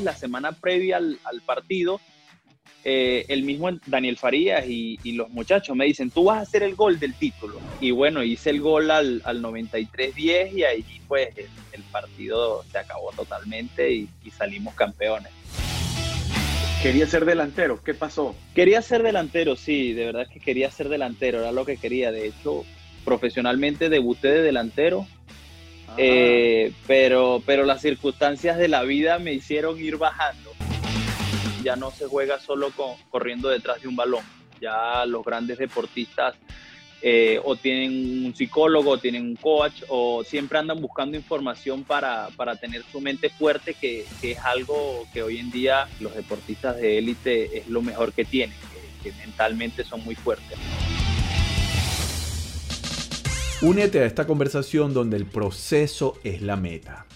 veces la semana previa al, partido, eh, el mismo Daniel Farías y, los muchachos me dicen, tú vas a hacer el gol del título. Y bueno, hice el gol al, al 93-10 y ahí pues el, partido se acabó totalmente y, y salimos campeones. Quería ser delantero, ¿qué pasó? Quería ser delantero, sí, de verdad que quería ser delantero, era lo que quería. De hecho, profesionalmente debuté de delantero, ah. eh, pero, pero las circunstancias de la vida me hicieron ir bajando. Ya no se juega solo con, corriendo detrás de un balón, ya los grandes deportistas eh, o tienen un psicólogo, o tienen un coach, o siempre andan buscando información para, tener su mente fuerte, que, es algo que hoy en día los deportistas de élite es lo mejor que tienen, que, mentalmente son muy fuertes. Únete a esta conversación donde el proceso es la meta.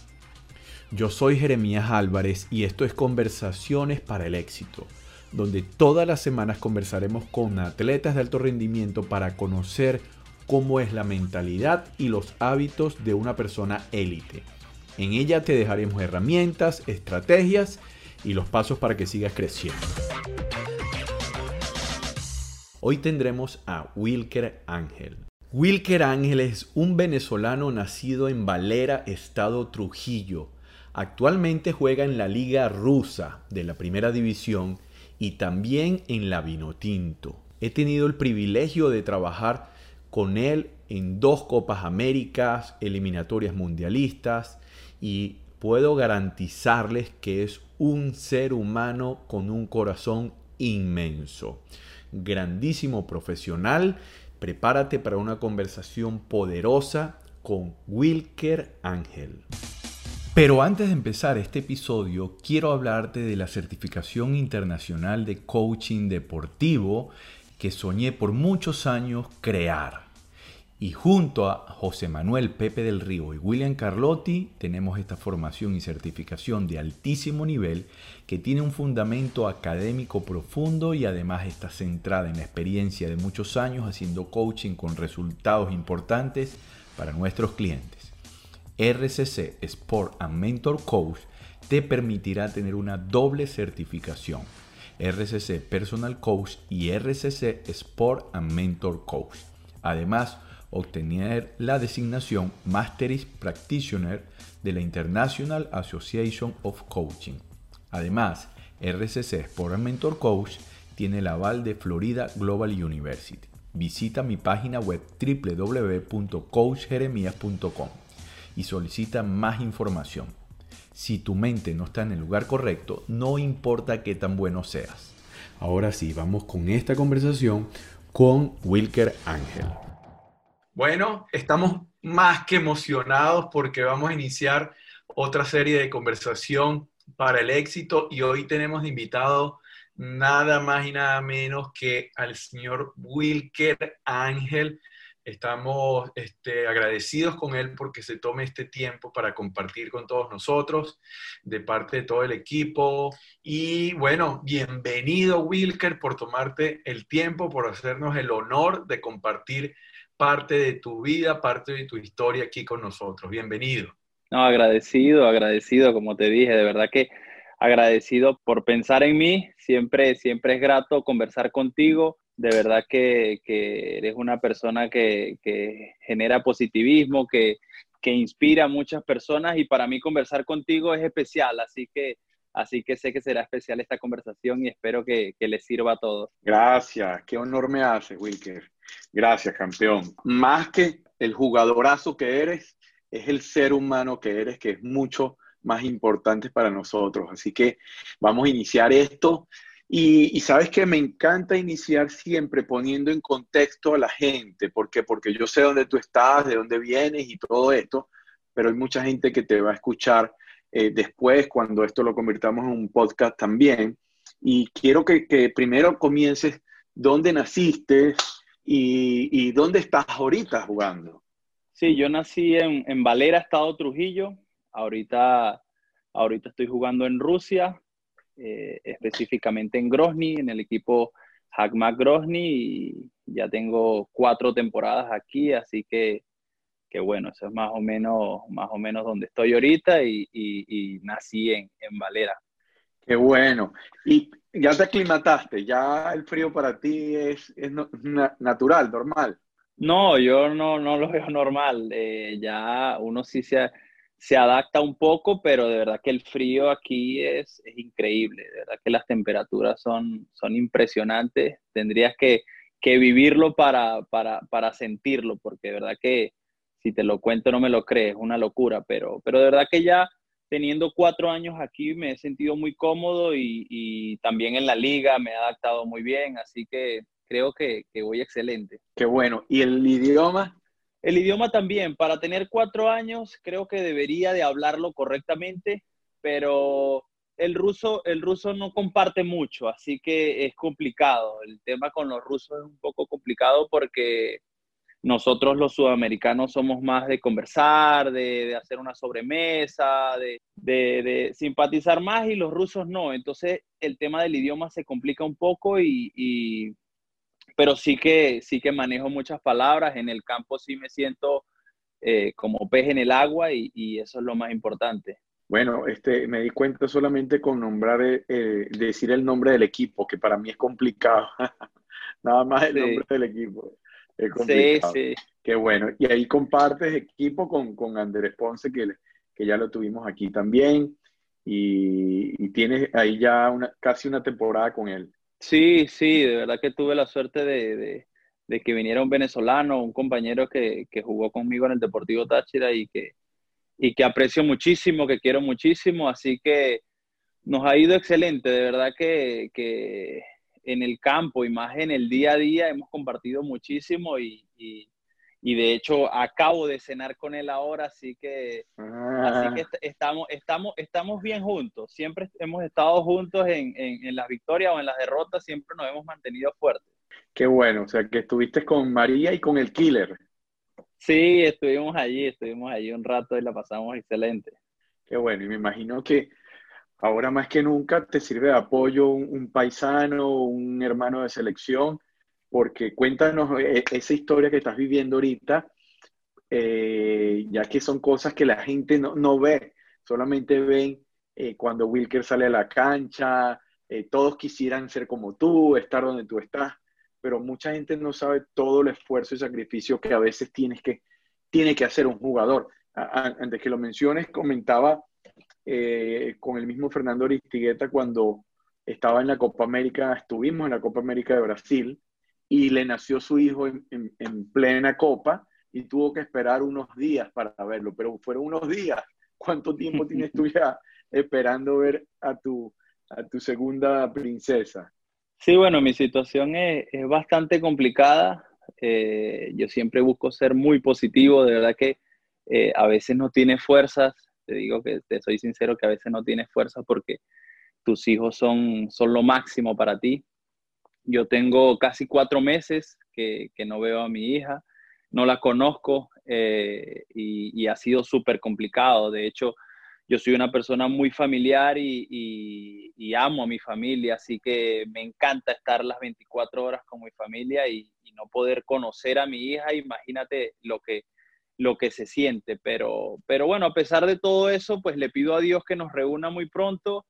Yo soy Jeremías Álvarez y esto es Conversaciones para el Éxito donde todas las semanas conversaremos con atletas de alto rendimiento para conocer cómo es la mentalidad y los hábitos de una persona élite. En ella te dejaremos herramientas, estrategias y los pasos para que sigas creciendo. Hoy tendremos a Wilker Ángel. Wilker Ángel es un venezolano nacido en Valera, estado Trujillo. Actualmente juega en la Liga Rusa de la Primera División y también en la Vinotinto. He tenido el privilegio de trabajar con él en dos Copas Américas, eliminatorias mundialistas y puedo garantizarles que es un ser humano con un corazón inmenso. Grandísimo profesional, prepárate para una conversación poderosa con Wilker Ángel. Pero antes de empezar este episodio, quiero hablarte de la certificación internacional de coaching deportivo que soñé por muchos años crear. Y junto a José Manuel Pepe del Río y William Carlotti tenemos esta formación y certificación de altísimo nivel que tiene un fundamento académico profundo y además está centrada en la experiencia de muchos años haciendo coaching con resultados importantes para nuestros clientes. RCC Sport and Mentor Coach te permitirá tener una doble certificación. RCC Personal Coach y RCC Sport and Mentor Coach. Además, obtener la designación Masteris Practitioner de la International Association of Coaching. Además, RCC Sport Mentor Coach tiene el aval de Florida Global University. Visita mi página web www.coachjeremías.com y solicita más información. Si tu mente no está en el lugar correcto, no importa qué tan bueno seas. Ahora sí, vamos con esta conversación con Wilker Ángel. Bueno, estamos más que emocionados porque vamos a iniciar otra serie de conversación para el éxito y hoy tenemos invitado nada más y nada menos que al señor Wilker Ángel. Estamos este, agradecidos con él porque se tome este tiempo para compartir con todos nosotros, de parte de todo el equipo. Y bueno, bienvenido Wilker por tomarte el tiempo, por hacernos el honor de compartir parte de tu vida, parte de tu historia aquí con nosotros. Bienvenido. No, agradecido, agradecido, como te dije, de verdad que agradecido por pensar en mí. Siempre, siempre es grato conversar contigo de verdad que, eres una persona que, genera positivismo, que, inspira a muchas personas y para mí conversar contigo es especial, así que, así que sé que será especial esta conversación y espero que, que les sirva a todos. Gracias, qué honor me hace, Wilker. Gracias, campeón. Más que el jugadorazo que eres, es el ser humano que eres, que es mucho más importante para nosotros. Así que vamos a iniciar esto y, sabes que me encanta iniciar siempre poniendo en contexto a la gente. ¿Por qué? Porque yo sé dónde tú estás, de dónde vienes y todo esto, pero hay mucha gente que te va a escuchar eh, después cuando esto lo convirtamos en un podcast también. Y quiero que, primero comiences dónde naciste y, dónde estás ahorita jugando. Sí, yo nací en, en Valera, Estado Trujillo. Ahorita, ahorita estoy jugando en Rusia. Eh, específicamente en Grozny, en el equipo Hackmack Grozny, y ya tengo cuatro temporadas aquí, así que, que, bueno, eso es más o menos, más o menos donde estoy ahorita y, y, nací en, en, Valera. Qué bueno. Y ya te aclimataste, ya el frío para ti es, es natural, normal. No, yo no, no lo veo normal. Eh, ya uno sí se, se adapta un poco, pero de verdad que el frío aquí es, es increíble. De verdad que las temperaturas son, son impresionantes. Tendrías que, que vivirlo para, para, para, sentirlo, porque de verdad que si te lo cuento no me lo crees, es una locura. Pero, pero de verdad que ya teniendo cuatro años aquí me he sentido muy cómodo y, y también en la liga me he adaptado muy bien. Así que creo que, voy excelente. Qué bueno. ¿Y el idioma? El idioma también. Para tener cuatro años, creo que debería de hablarlo correctamente, pero el ruso, el ruso no comparte mucho, así que es complicado. El tema con los rusos es un poco complicado porque nosotros los sudamericanos somos más de conversar, de, hacer una sobremesa, de, de, simpatizar más y los rusos no. Entonces el tema del idioma se complica un poco y, pero sí que, sí que manejo muchas palabras. En el campo sí me siento eh, como pez en el agua y, eso es lo más importante. Bueno, este, me di cuenta solamente con nombrar, eh, eh, decir el nombre del equipo, que para mí es complicado. Nada más el nombre del equipo. Es complicado. Sí, sí. Qué bueno. Y ahí compartes equipo con, con Andrés Ponce, que, que ya lo tuvimos aquí también. Y, y tienes ahí ya una, casi una temporada con él. Sí, sí, de verdad que tuve la suerte de, que viniera un venezolano, un compañero que, jugó conmigo en el Deportivo Táchira y que, y que aprecio muchísimo, que quiero muchísimo, así que nos ha ido excelente, de verdad que, que en el campo y más en el día a día hemos compartido muchísimo y, y de hecho acabo de cenar con él ahora, así que, así que ah. estamos, estamos, estamos bien juntos. Siempre hemos estado juntos en, en, las victorias o en las derrotas, siempre nos hemos mantenido fuertes. Qué bueno, o sea que estuviste con María y con el Killer. Sí, estuvimos allí, estuvimos allí un rato y la pasamos excelente. Qué bueno, y me imagino que ahora más que nunca te sirve de apoyo un, un paisano, un hermano de selección porque cuéntanos eh, esa historia que estás viviendo ahorita, eh, ya que son cosas que la gente no, ve, solamente ven eh, cuando Wilker sale a la cancha, todos quisieran ser como tú, estar donde tú estás, pero mucha gente no sabe todo el esfuerzo y sacrificio que a veces tienes que, tiene que hacer un jugador. antes que lo menciones, comentaba con el mismo Fernando Aristigueta cuando estaba en la Copa América, estuvimos en la Copa América de Brasil, y le nació su hijo en, plena copa y tuvo que esperar unos días para verlo, pero fueron unos días. ¿Cuánto tiempo tienes tú ya esperando ver a tu, a tu segunda princesa? Sí, bueno, mi situación es, es bastante complicada. Eh, yo siempre busco ser muy positivo, de verdad que eh, a veces no tienes fuerzas, te digo que te soy sincero que a veces no tienes fuerzas porque tus hijos son, son lo máximo para ti. Yo tengo casi cuatro meses que, no veo a mi hija, no la conozco eh, y, ha sido súper complicado. De hecho, yo soy una persona muy familiar y, amo a mi familia, así que me encanta estar las 24 horas con mi familia y, no poder conocer a mi hija, imagínate lo que, lo que se siente. Pero, pero bueno, a pesar de todo eso, pues le pido a Dios que nos reúna muy pronto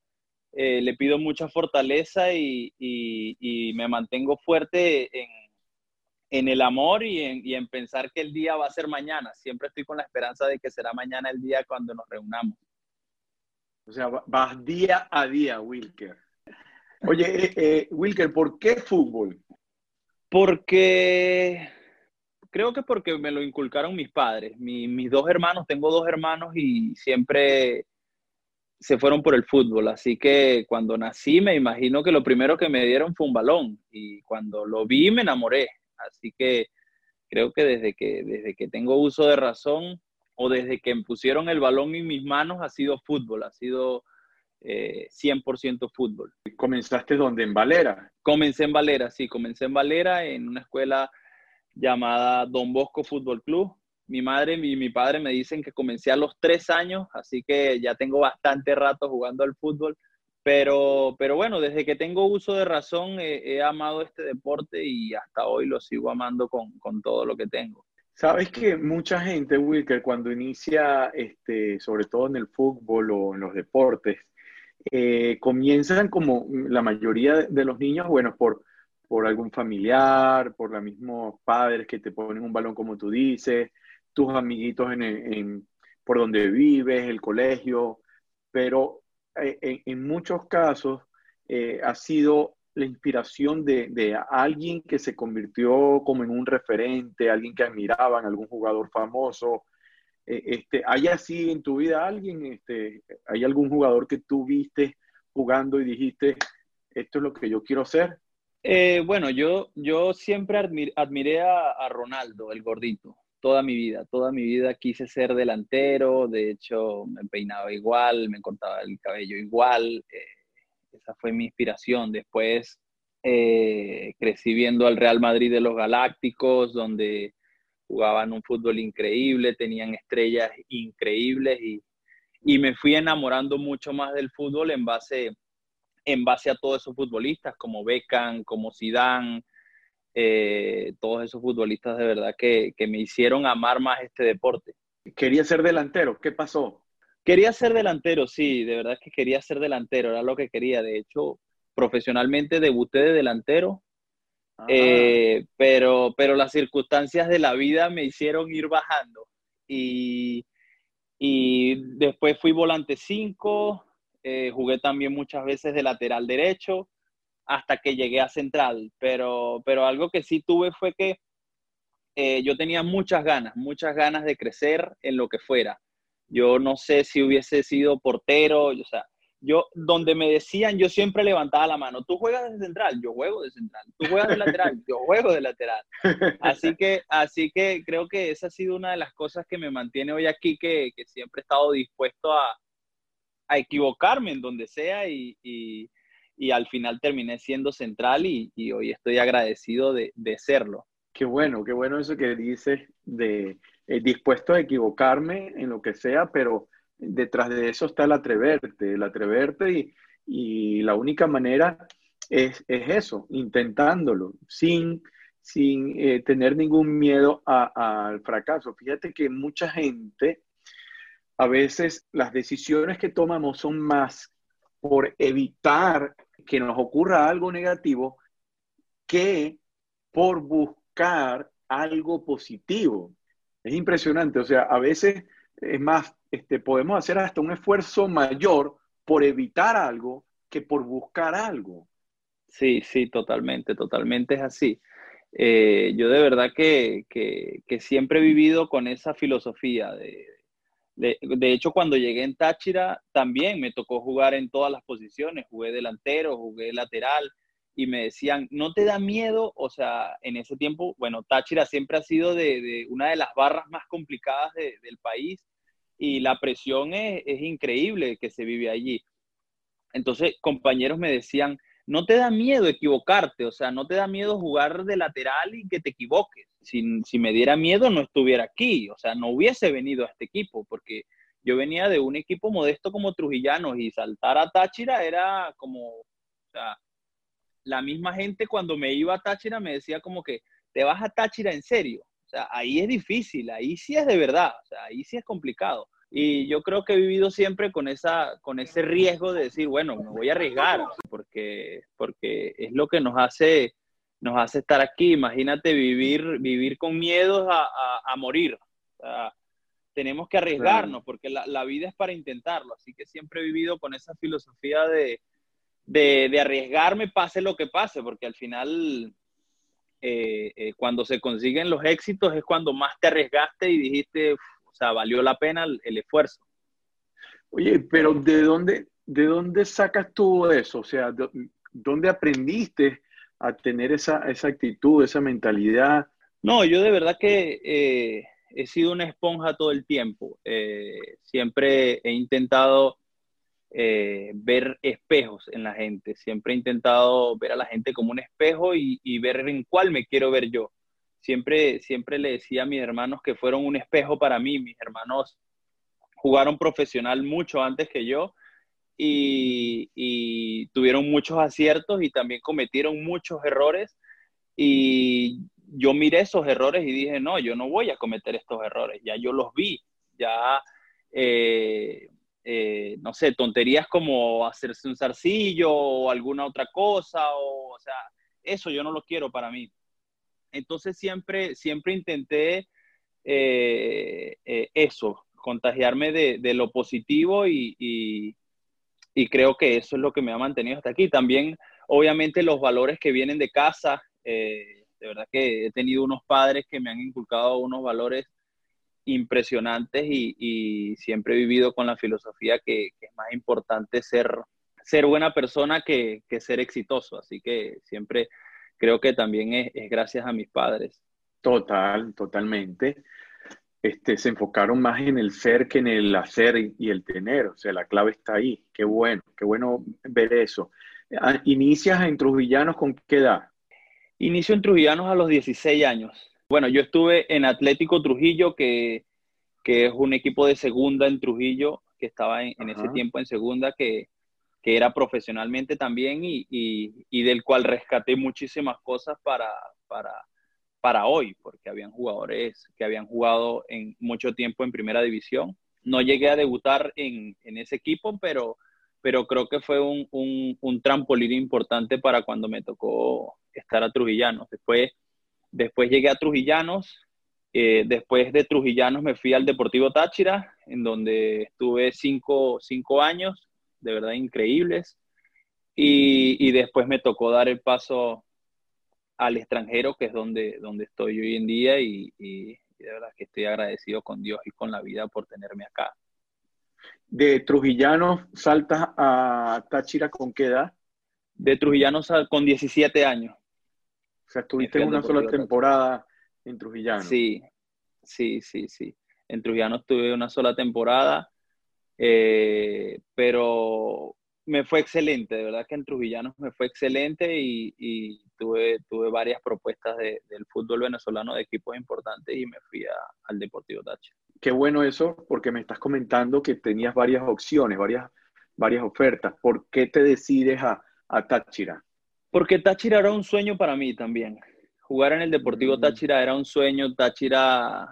eh, le pido mucha fortaleza y, me mantengo fuerte en, el amor y en, pensar que el día va a ser mañana. Siempre estoy con la esperanza de que será mañana el día cuando nos reunamos. O sea, vas día a día, Wilker. Oye, eh, eh, Wilker, ¿por qué fútbol? Porque creo que porque me lo inculcaron mis padres. mis dos hermanos, tengo dos hermanos y siempre se fueron por el fútbol. Así que cuando nací me imagino que lo primero que me dieron fue un balón y cuando lo vi me enamoré. Así que creo que desde que, desde que tengo uso de razón o desde que me pusieron el balón en mis manos ha sido fútbol, ha sido 100% eh, fútbol. ¿Comenzaste dónde? ¿En Valera? Comencé en Valera, sí, comencé en Valera en una escuela llamada Don Bosco Fútbol Club mi madre y mi padre me dicen que comencé a los tres años, así que ya tengo bastante rato jugando al fútbol. Pero, pero bueno, desde que tengo uso de razón he, amado este deporte y hasta hoy lo sigo amando con, todo lo que tengo. Sabes que mucha gente, Wilker, cuando inicia, este, sobre todo en el fútbol o en los deportes, eh, comienzan como la mayoría de los niños, bueno, por, por algún familiar, por los mismos padres que te ponen un balón como tú dices, tus amiguitos en, por donde vives, el colegio, pero eh, en, muchos casos eh, ha sido la inspiración de, alguien que se convirtió como en un referente, alguien que admiraban, algún jugador famoso. Eh, este, ¿Hay así en tu vida alguien, este, hay algún jugador que tú viste jugando y dijiste, esto es lo que yo quiero ser? bueno, yo, yo siempre admiré a, Ronaldo, el gordito toda mi vida, toda mi vida quise ser delantero, de hecho me peinaba igual, me cortaba el cabello igual, eh, esa fue mi inspiración. Después eh, crecí viendo al Real Madrid de los Galácticos, donde jugaban un fútbol increíble, tenían estrellas increíbles y, y me fui enamorando mucho más del fútbol en base, en base a todos esos futbolistas como Beckham, como Zidane, eh, todos esos futbolistas de verdad que, me hicieron amar más este deporte. ¿Quería ser delantero? ¿Qué pasó? Quería ser delantero, sí, de verdad que quería ser delantero, era lo que quería. De hecho, profesionalmente debuté de delantero, ah. eh, pero, pero las circunstancias de la vida me hicieron ir bajando. Y, y después fui volante 5, eh, jugué también muchas veces de lateral derecho hasta que llegué a Central, pero, pero algo que sí tuve fue que eh, yo tenía muchas ganas, muchas ganas de crecer en lo que fuera. Yo no sé si hubiese sido portero, o sea, yo, donde me decían, yo siempre levantaba la mano, tú juegas de central, yo juego de central, tú juegas de lateral, yo juego de lateral. Así que, así que creo que esa ha sido una de las cosas que me mantiene hoy aquí, que, que siempre he estado dispuesto a, a equivocarme en donde sea y, y al final terminé siendo central y, hoy estoy agradecido de, serlo. Qué bueno, qué bueno eso que dices de eh, dispuesto a equivocarme en lo que sea, pero detrás de eso está el atreverte, el atreverte y, y la única manera es, eso, intentándolo, sin, sin eh, tener ningún miedo al fracaso. Fíjate que mucha gente, a veces las decisiones que tomamos son más por evitar que nos ocurra algo negativo que por buscar algo positivo. Es impresionante, o sea, a veces es más, este, podemos hacer hasta un esfuerzo mayor por evitar algo que por buscar algo. Sí, sí, totalmente, totalmente es así. Eh, yo de verdad que, que, siempre he vivido con esa filosofía de, de, hecho, cuando llegué en Táchira, también me tocó jugar en todas las posiciones. Jugué delantero, jugué lateral y me decían, ¿no te da miedo? O sea, en ese tiempo, bueno, Táchira siempre ha sido de, una de las barras más complicadas del país y la presión es, es increíble que se vive allí. Entonces, compañeros me decían, no te da miedo equivocarte, o sea, no te da miedo jugar de lateral y que te equivoques. Si, me diera miedo, no estuviera aquí, o sea, no hubiese venido a este equipo, porque yo venía de un equipo modesto como Trujillanos y saltar a Táchira era como, o sea, la misma gente cuando me iba a Táchira me decía como que, te vas a Táchira en serio. O sea, ahí es difícil, ahí sí es de verdad, o sea, ahí sí es complicado. Y yo creo que he vivido siempre con, esa, con ese riesgo de decir, bueno, me voy a arriesgar, porque, porque es lo que nos hace, nos hace estar aquí. Imagínate vivir, vivir con miedos a, a, morir. tenemos que arriesgarnos, porque la, la, vida es para intentarlo. Así que siempre he vivido con esa filosofía de, de, de arriesgarme, pase lo que pase, porque al final eh, eh, cuando se consiguen los éxitos es cuando más te arriesgaste y dijiste, o sea, valió la pena el, esfuerzo. Oye, pero ¿de dónde, ¿de dónde sacas tú eso? O sea, ¿dónde aprendiste a tener esa, esa actitud, esa mentalidad? No, yo de verdad que eh, he sido una esponja todo el tiempo. Eh, siempre he intentado eh, ver espejos en la gente. Siempre he intentado ver a la gente como un espejo y, y, ver en cuál me quiero ver yo siempre, siempre le decía a mis hermanos que fueron un espejo para mí. Mis hermanos jugaron profesional mucho antes que yo y, tuvieron muchos aciertos y también cometieron muchos errores. Y yo miré esos errores y dije, no, yo no voy a cometer estos errores, ya yo los vi, ya eh, eh, no sé, tonterías como hacerse un zarcillo o alguna otra cosa, o, o sea, eso yo no lo quiero para mí. Entonces siempre, siempre intenté eh, eh, eso, contagiarme de, lo positivo y, creo que eso es lo que me ha mantenido hasta aquí. También, obviamente, los valores que vienen de casa. de verdad que he tenido unos padres que me han inculcado unos valores impresionantes y, siempre he vivido con la filosofía que, es más importante ser, ser buena persona que, ser exitoso. Así que siempre creo que también es, gracias a mis padres. Total, totalmente. Este, se enfocaron más en el ser que en el hacer y el tener. O sea, la clave está ahí. Qué bueno, qué bueno ver eso. Ah, ¿Inicias en Trujillanos con qué edad? Inicio en Trujillanos a los 16 años. Bueno, yo estuve en Atlético Trujillo, que, es un equipo de segunda en Trujillo, que estaba en, ese tiempo en segunda, que, era profesionalmente también y, del cual rescaté muchísimas cosas para, para, para hoy, porque habían jugadores que habían jugado en mucho tiempo en primera división. No llegué a debutar en, ese equipo, pero, pero creo que fue un, un, un trampolín importante para cuando me tocó estar a Trujillano. Después Después llegué a Trujillanos. Eh, después de Trujillanos me fui al Deportivo Táchira, en donde estuve cinco, años, de verdad increíbles. Y, después me tocó dar el paso al extranjero, que es donde, donde estoy hoy en día, y, de verdad que estoy agradecido con Dios y con la vida por tenerme acá. ¿De Trujillanos saltas a Táchira con qué edad? De Trujillanos con 17 años. O sea, estuviste en una sola temporada en Trujillano. Sí, sí, sí, sí. En Trujillano estuve una sola temporada, eh, pero me fue excelente, de verdad que en Trujillano me fue excelente y, tuve, tuve varias propuestas del fútbol venezolano de equipos importantes y me fui al Deportivo Táchira. Qué bueno eso, porque me estás comentando que tenías varias opciones, varias, varias ofertas. ¿Por qué te decides a, a Táchira? Porque Táchira era un sueño para mí también. Jugar en el Deportivo mm. Táchira era un sueño. Táchira,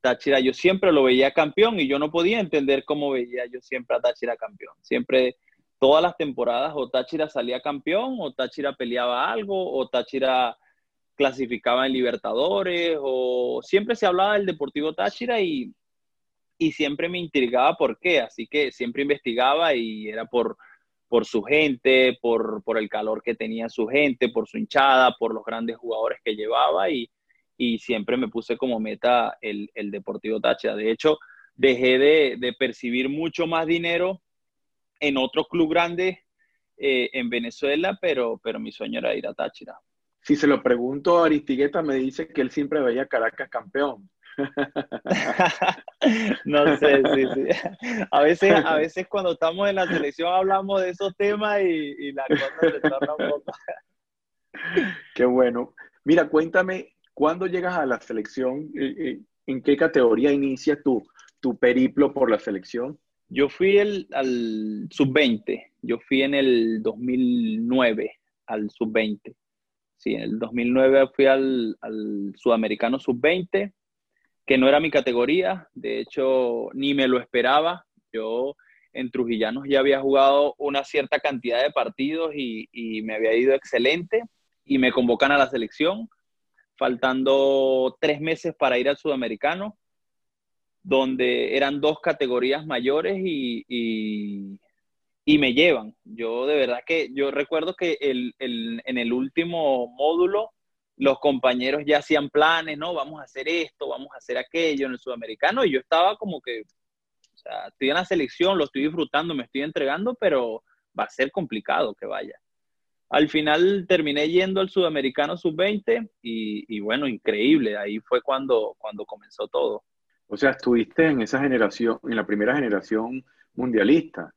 Táchira, yo siempre lo veía campeón y yo no podía entender cómo veía yo siempre a Táchira campeón. Siempre, todas las temporadas, o Táchira salía campeón, o Táchira peleaba algo, o Táchira clasificaba en Libertadores, o siempre se hablaba del Deportivo Táchira y, y siempre me intrigaba por qué. Así que siempre investigaba y era por por su gente, por, el calor que tenía su gente, por su hinchada, por los grandes jugadores que llevaba y, siempre me puse como meta el, Deportivo Táchira. De hecho, dejé de, percibir mucho más dinero en otro club grande eh, en Venezuela, pero, pero mi sueño era ir a Táchira. Si se lo pregunto a Aristigueta, me dice que él siempre veía Caracas campeón. no sé, sí, sí. A veces, a veces cuando estamos en la selección hablamos de esos temas y, la cosa se torna un poco. Qué bueno. Mira, cuéntame, ¿cuándo llegas a la selección? Eh, eh, ¿En qué categoría inicia tu, tu periplo por la selección? Yo fui el, al sub-20. Yo fui en el 2009 al sub-20. Sí, en el 2009 fui al, al sudamericano sub-20 que no era mi categoría, de hecho ni me lo esperaba. Yo en Trujillanos ya había jugado una cierta cantidad de partidos y, me había ido excelente y me convocan a la selección, faltando tres meses para ir al sudamericano, donde eran dos categorías mayores y, y, me llevan. Yo de verdad que yo recuerdo que el, en el último módulo los compañeros ya hacían planes, ¿no? Vamos a hacer esto, vamos a hacer aquello en el sudamericano y yo estaba como que, o sea, estoy en la selección, lo estoy disfrutando, me estoy entregando, pero va a ser complicado que vaya. Al final terminé yendo al sudamericano sub-20 y, bueno, increíble, ahí fue cuando, cuando comenzó todo. O sea, estuviste en esa generación, en la primera generación mundialista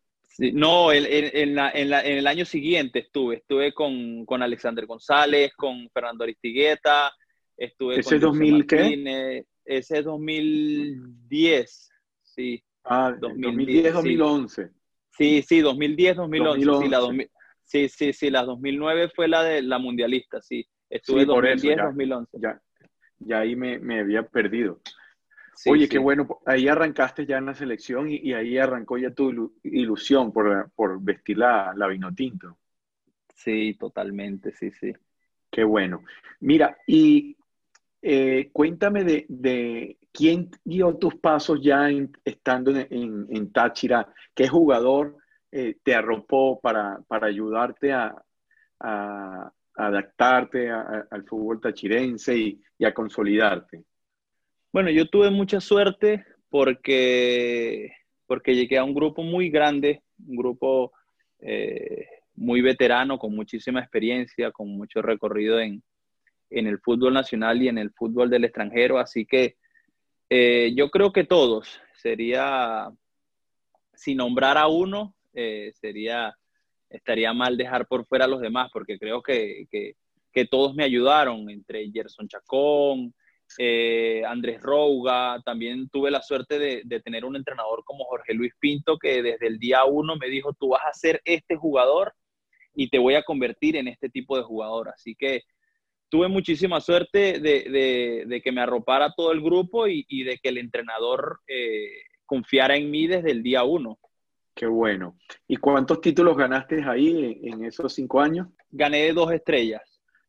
no, en, en, el año siguiente estuve, estuve con, Alexander González, con Fernando Aristigueta, estuve ¿Ese con 2000 qué? Ese es 2010, sí. Ah, 2010-2011. Sí. sí, 2010-2011. Sí, sí, sí, la 2009 fue la de la mundialista, sí. Estuve 2010-2011. Ya, ya ahí me, me había perdido. Oye, qué bueno, ahí arrancaste ya en la selección y, ahí arrancó ya tu ilusión por, por vestir la, la vino tinto. Sí, totalmente, sí, sí. Qué bueno. Mira, y eh, cuéntame de, quién guió tus pasos ya estando en, Táchira, qué jugador eh, te arropó para, ayudarte a, adaptarte al fútbol tachirense y, a consolidarte. Bueno, yo tuve mucha suerte porque, porque llegué a un grupo muy grande, un grupo eh, muy veterano, con muchísima experiencia, con mucho recorrido en, en el fútbol nacional y en el fútbol del extranjero. Así que eh, yo creo que todos, sería, si nombrar a uno, eh, sería, estaría mal dejar por fuera a los demás, porque creo que, que, todos me ayudaron, entre Gerson Chacón, eh, Andrés Rouga, también tuve la suerte de, de, tener un entrenador como Jorge Luis Pinto, que desde el día uno me dijo, tú vas a ser este jugador y te voy a convertir en este tipo de jugador. Así que tuve muchísima suerte de, que me arropara todo el grupo y, de que el entrenador eh, confiara en mí desde el día uno. Qué bueno. ¿Y cuántos títulos ganaste ahí en, esos cinco años? Gané dos estrellas.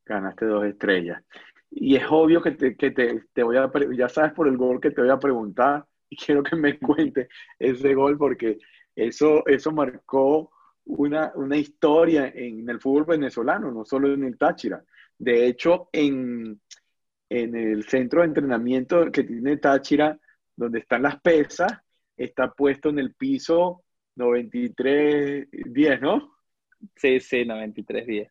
Ganaste dos estrellas. Y es obvio que te, que te, voy a, ya sabes por el gol que te voy a preguntar y quiero que me cuente ese gol porque eso, eso marcó una, una historia en el fútbol venezolano, no solo en el Táchira. De hecho, en, el centro de entrenamiento que tiene Táchira, donde están las pesas, está puesto en el piso 9310, ¿no? Sí, sí, 9310.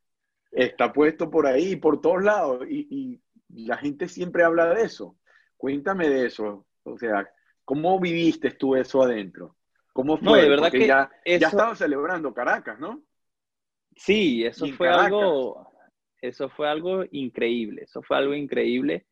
Está puesto por ahí, por todos lados, y, la gente siempre habla de eso. Cuéntame de eso. O sea, ¿cómo viviste tú eso adentro? ¿Cómo fue? de verdad que ya, ya estaba celebrando Caracas, ¿no? Sí, eso fue algo eso fue algo increíble, eso fue algo increíble.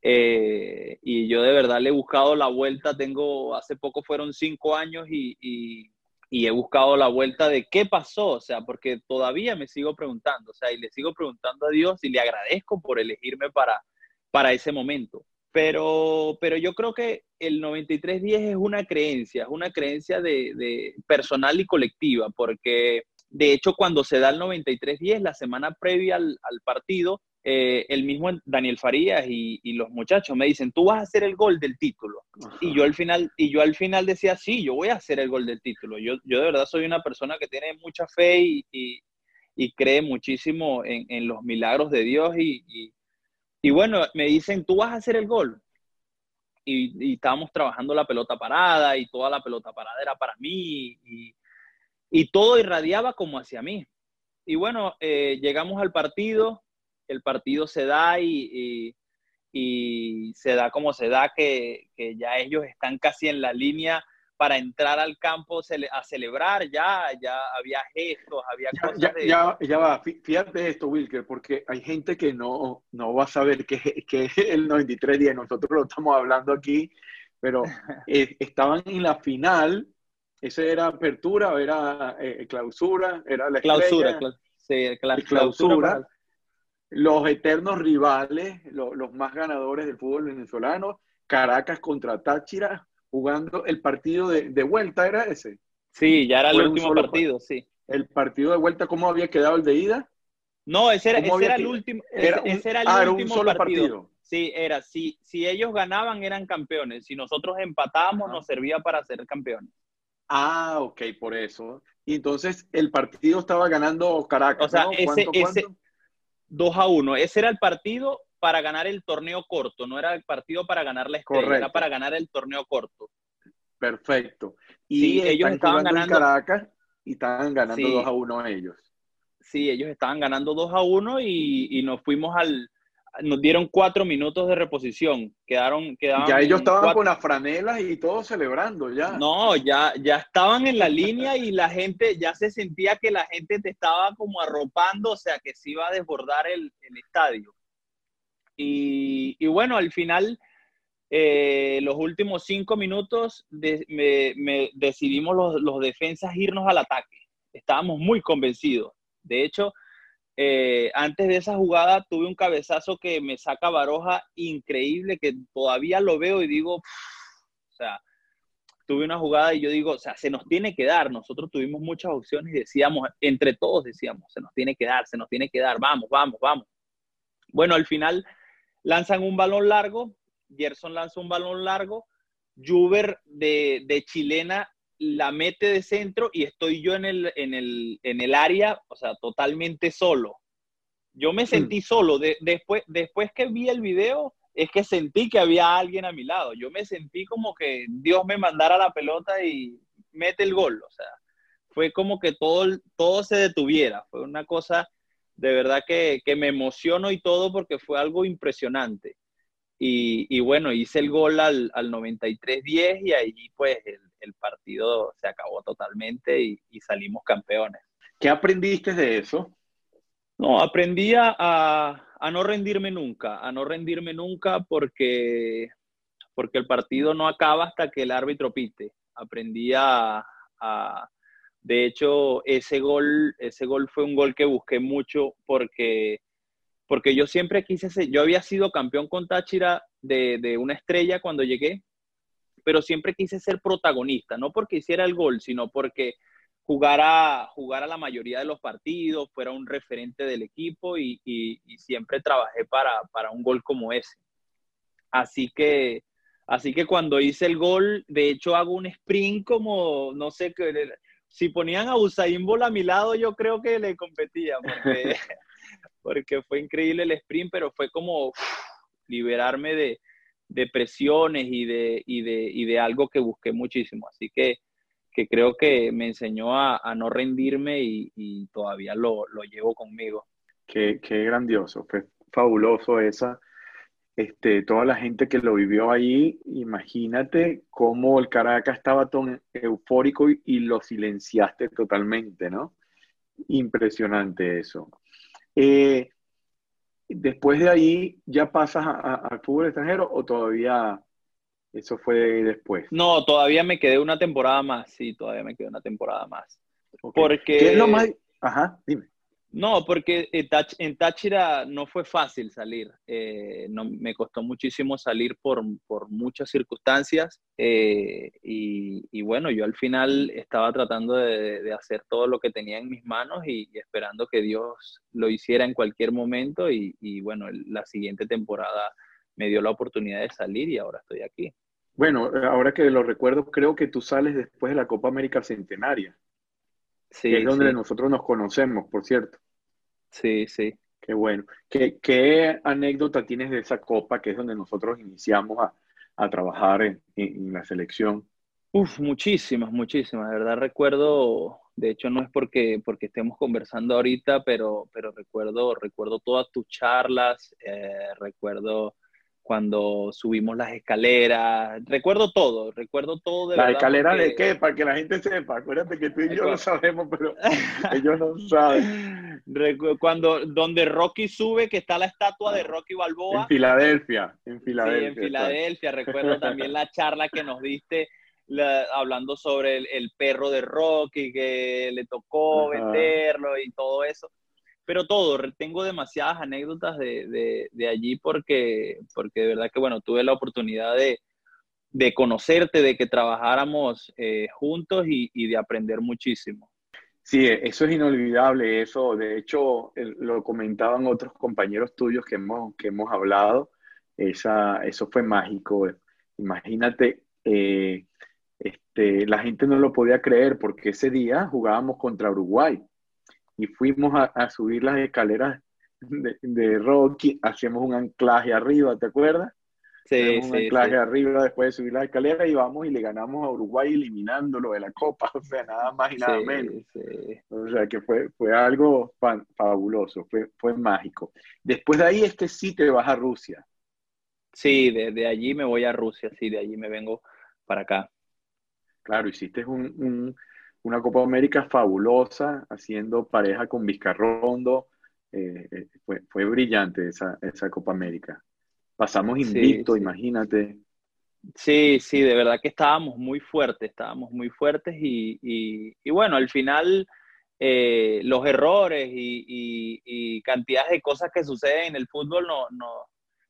Eh, y yo de verdad le he buscado la vuelta, tengo, hace poco fueron cinco años y, y, he buscado la vuelta de qué pasó, o sea, porque todavía me sigo preguntando, o sea, y le sigo preguntando a Dios y le agradezco por elegirme para, para ese momento. Pero, pero yo creo que el 9310 es una creencia, es una creencia de, de personal y colectiva, porque de hecho, cuando se da el 93-10, la semana previa al, partido, eh, el mismo Daniel Farías y, los muchachos me dicen, tú vas a hacer el gol del título. Y yo, al final, y yo al final decía, sí, yo voy a hacer el gol del título. Yo, yo de verdad soy una persona que tiene mucha fe y, cree muchísimo en, los milagros de Dios. Y, bueno, me dicen, tú vas a hacer el gol. Y, estábamos trabajando la pelota parada y toda la pelota parada era para mí. Y, y todo irradiaba como hacia mí. Y bueno, eh, llegamos al partido, el partido se da y, se da como se da, que, ya ellos están casi en la línea para entrar al campo a celebrar, ya, ya había gestos, había cosas ya, ya, ya, va, fíjate esto, Wilker, porque hay gente que no, no va a saber qué es el 93 días, nosotros lo estamos hablando aquí, pero eh, estaban en la final ¿Ese era apertura o era eh, clausura? ¿Era la clausura, sí, clausura. Los eternos rivales, los, más ganadores del fútbol venezolano, Caracas contra Táchira, jugando el partido de, vuelta, ¿era ese? Sí, ya era el último partido, sí. ¿El partido de vuelta cómo había quedado el de ida? No, ese era, el último, era ese era el ah, último solo partido. Sí, era, si, si ellos ganaban eran campeones, si nosotros empatábamos nos servía para ser campeones. Ah, ok, por eso. Y entonces el partido estaba ganando Caracas. O sea, ese, ese 2 a 1. Ese era el partido para ganar el torneo corto, no era el partido para ganar la estrella, era para ganar el torneo corto. Perfecto. Y ellos estaban ganando Caracas y estaban ganando 2 a 1 ellos. Sí, ellos estaban ganando 2 a 1 y, y nos fuimos al, nos dieron cuatro minutos de reposición. Quedaron, quedaban ya ellos estaban con las franelas y todos celebrando ya. No, ya, ya estaban en la línea y la gente, ya se sentía que la gente te estaba como arropando, o sea, que se iba a desbordar el, estadio. Y, bueno, al final, eh, los últimos cinco minutos me, decidimos los, los defensas irnos al ataque. Estábamos muy convencidos. De hecho, eh, antes de esa jugada tuve un cabezazo que me saca Baroja increíble, que todavía lo veo y digo, o sea, tuve una jugada y yo digo, o sea, se nos tiene que dar. Nosotros tuvimos muchas opciones y decíamos, entre todos decíamos, se nos tiene que dar, se nos tiene que dar, vamos, vamos, vamos. Bueno, al final lanzan un balón largo, Gerson lanza un balón largo, Juber de, de chilena la mete de centro y estoy yo en el, en el, en el área, o sea, totalmente solo. Yo me sentí mm. solo. después, después que vi el video, es que sentí que había alguien a mi lado. Yo me sentí como que Dios me mandara la pelota y mete el gol. O sea, fue como que todo, todo se detuviera. Fue una cosa de verdad que, que me emocionó y todo porque fue algo impresionante. Y, y bueno, hice el gol al, al 93-10 y ahí pues el, el partido se acabó totalmente y, salimos campeones. ¿Qué aprendiste de eso? No, aprendí a, no rendirme nunca, a no rendirme nunca porque, porque el partido no acaba hasta que el árbitro pite. Aprendí a, de hecho, ese gol, ese gol fue un gol que busqué mucho porque, porque yo siempre quise ser, yo había sido campeón con Táchira de, de una estrella cuando llegué, pero siempre quise ser protagonista, no porque hiciera el gol, sino porque jugara, jugara la mayoría de los partidos, fuera un referente del equipo y, siempre trabajé para, para, un gol como ese. Así que, así que cuando hice el gol, de hecho hago un sprint como, no sé, si ponían a Usain Bolt a mi lado, yo creo que le competía, porque fue increíble el sprint, pero fue como liberarme de, de presiones y de, y de, y de algo que busqué muchísimo. Así que, que creo que me enseñó a, no rendirme y, todavía lo, lo, llevo conmigo. Qué, qué, grandioso, fue fabuloso esa. Este, toda la gente que lo vivió ahí, imagínate cómo el Caracas estaba tan eufórico y, y lo silenciaste totalmente, ¿no? Impresionante eso. Eh, Después de ahí, ¿ya pasas al fútbol extranjero o todavía eso fue después? No, todavía me quedé una temporada más, sí, todavía me quedé una temporada más. Porque... ¿Qué es lo más...? Ajá, dime. No, porque en Táchira no fue fácil salir. Eh, no, me costó muchísimo salir por, por muchas circunstancias. Eh, y, bueno, yo al final estaba tratando de, hacer todo lo que tenía en mis manos y, esperando que Dios lo hiciera en cualquier momento. Y, y bueno, la siguiente temporada me dio la oportunidad de salir y ahora estoy aquí. Bueno, ahora que lo recuerdo, creo que tú sales después de la Copa América Centenaria. Sí, es donde nosotros nos conocemos, por cierto. Sí, sí. Qué bueno. ¿Qué, ¿Qué, anécdota tienes de esa copa que es donde nosotros iniciamos a, a trabajar en, en, la selección? Uf, muchísimas, muchísimas. De verdad recuerdo, de hecho no es porque, porque estemos conversando ahorita, pero, pero recuerdo, recuerdo todas tus charlas, eh, recuerdo cuando subimos las escaleras. Recuerdo todo, recuerdo todo de ¿La escalera de qué? Para que la gente sepa. Acuérdate que tú y yo lo sabemos, pero ellos no saben. Cuando, donde Rocky sube, que está la estatua de Rocky Balboa. En Filadelfia, en Filadelfia. Sí, en Filadelfia. Recuerdo también la charla que nos diste hablando sobre el, perro de Rocky, que le tocó venderlo y todo eso pero todo, tengo demasiadas anécdotas de, de, allí porque, porque de verdad que, bueno, tuve la oportunidad de, de conocerte, de que trabajáramos eh, juntos y, y, de aprender muchísimo. Sí, eso es inolvidable, eso, de hecho, lo comentaban otros compañeros tuyos que hemos, que hemos hablado, esa, eso fue mágico. Imagínate, eh, este, la gente no lo podía creer porque ese día jugábamos contra Uruguay y fuimos a, subir las escaleras de, Rocky, hacíamos un anclaje arriba, ¿te acuerdas? Sí, un anclaje arriba después de subir las escaleras y vamos y le ganamos a Uruguay eliminándolo de la Copa, o sea, nada más y nada menos. O sea, que fue, fue algo fabuloso, fue, fue mágico. Después de ahí es que sí te vas a Rusia. Sí, de, allí me voy a Rusia, sí, de allí me vengo para acá. Claro, hiciste un una Copa América fabulosa, haciendo pareja con Vizcarrondo. Eh, eh, fue, brillante esa, esa, Copa América. Pasamos invicto, imagínate. Sí, sí, de verdad que estábamos muy fuertes, estábamos muy fuertes y, y, bueno, al final eh, los errores y, y, cantidades de cosas que suceden en el fútbol no, no,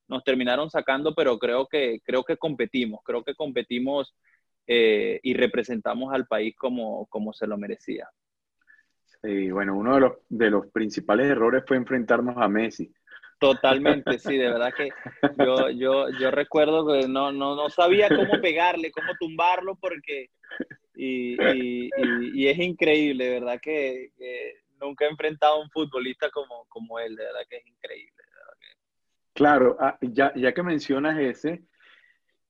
nos terminaron sacando, pero creo que, creo que competimos, creo que competimos eh, y representamos al país como, como se lo merecía. Sí, bueno, uno de los, de los principales errores fue enfrentarnos a Messi. Totalmente, sí, de verdad que yo, yo, yo recuerdo que no, no, no sabía cómo pegarle, cómo tumbarlo, porque y, y, es increíble, de verdad que, nunca he enfrentado a un futbolista como, como él, de verdad que es increíble. Claro, ah, ya, ya que mencionas ese,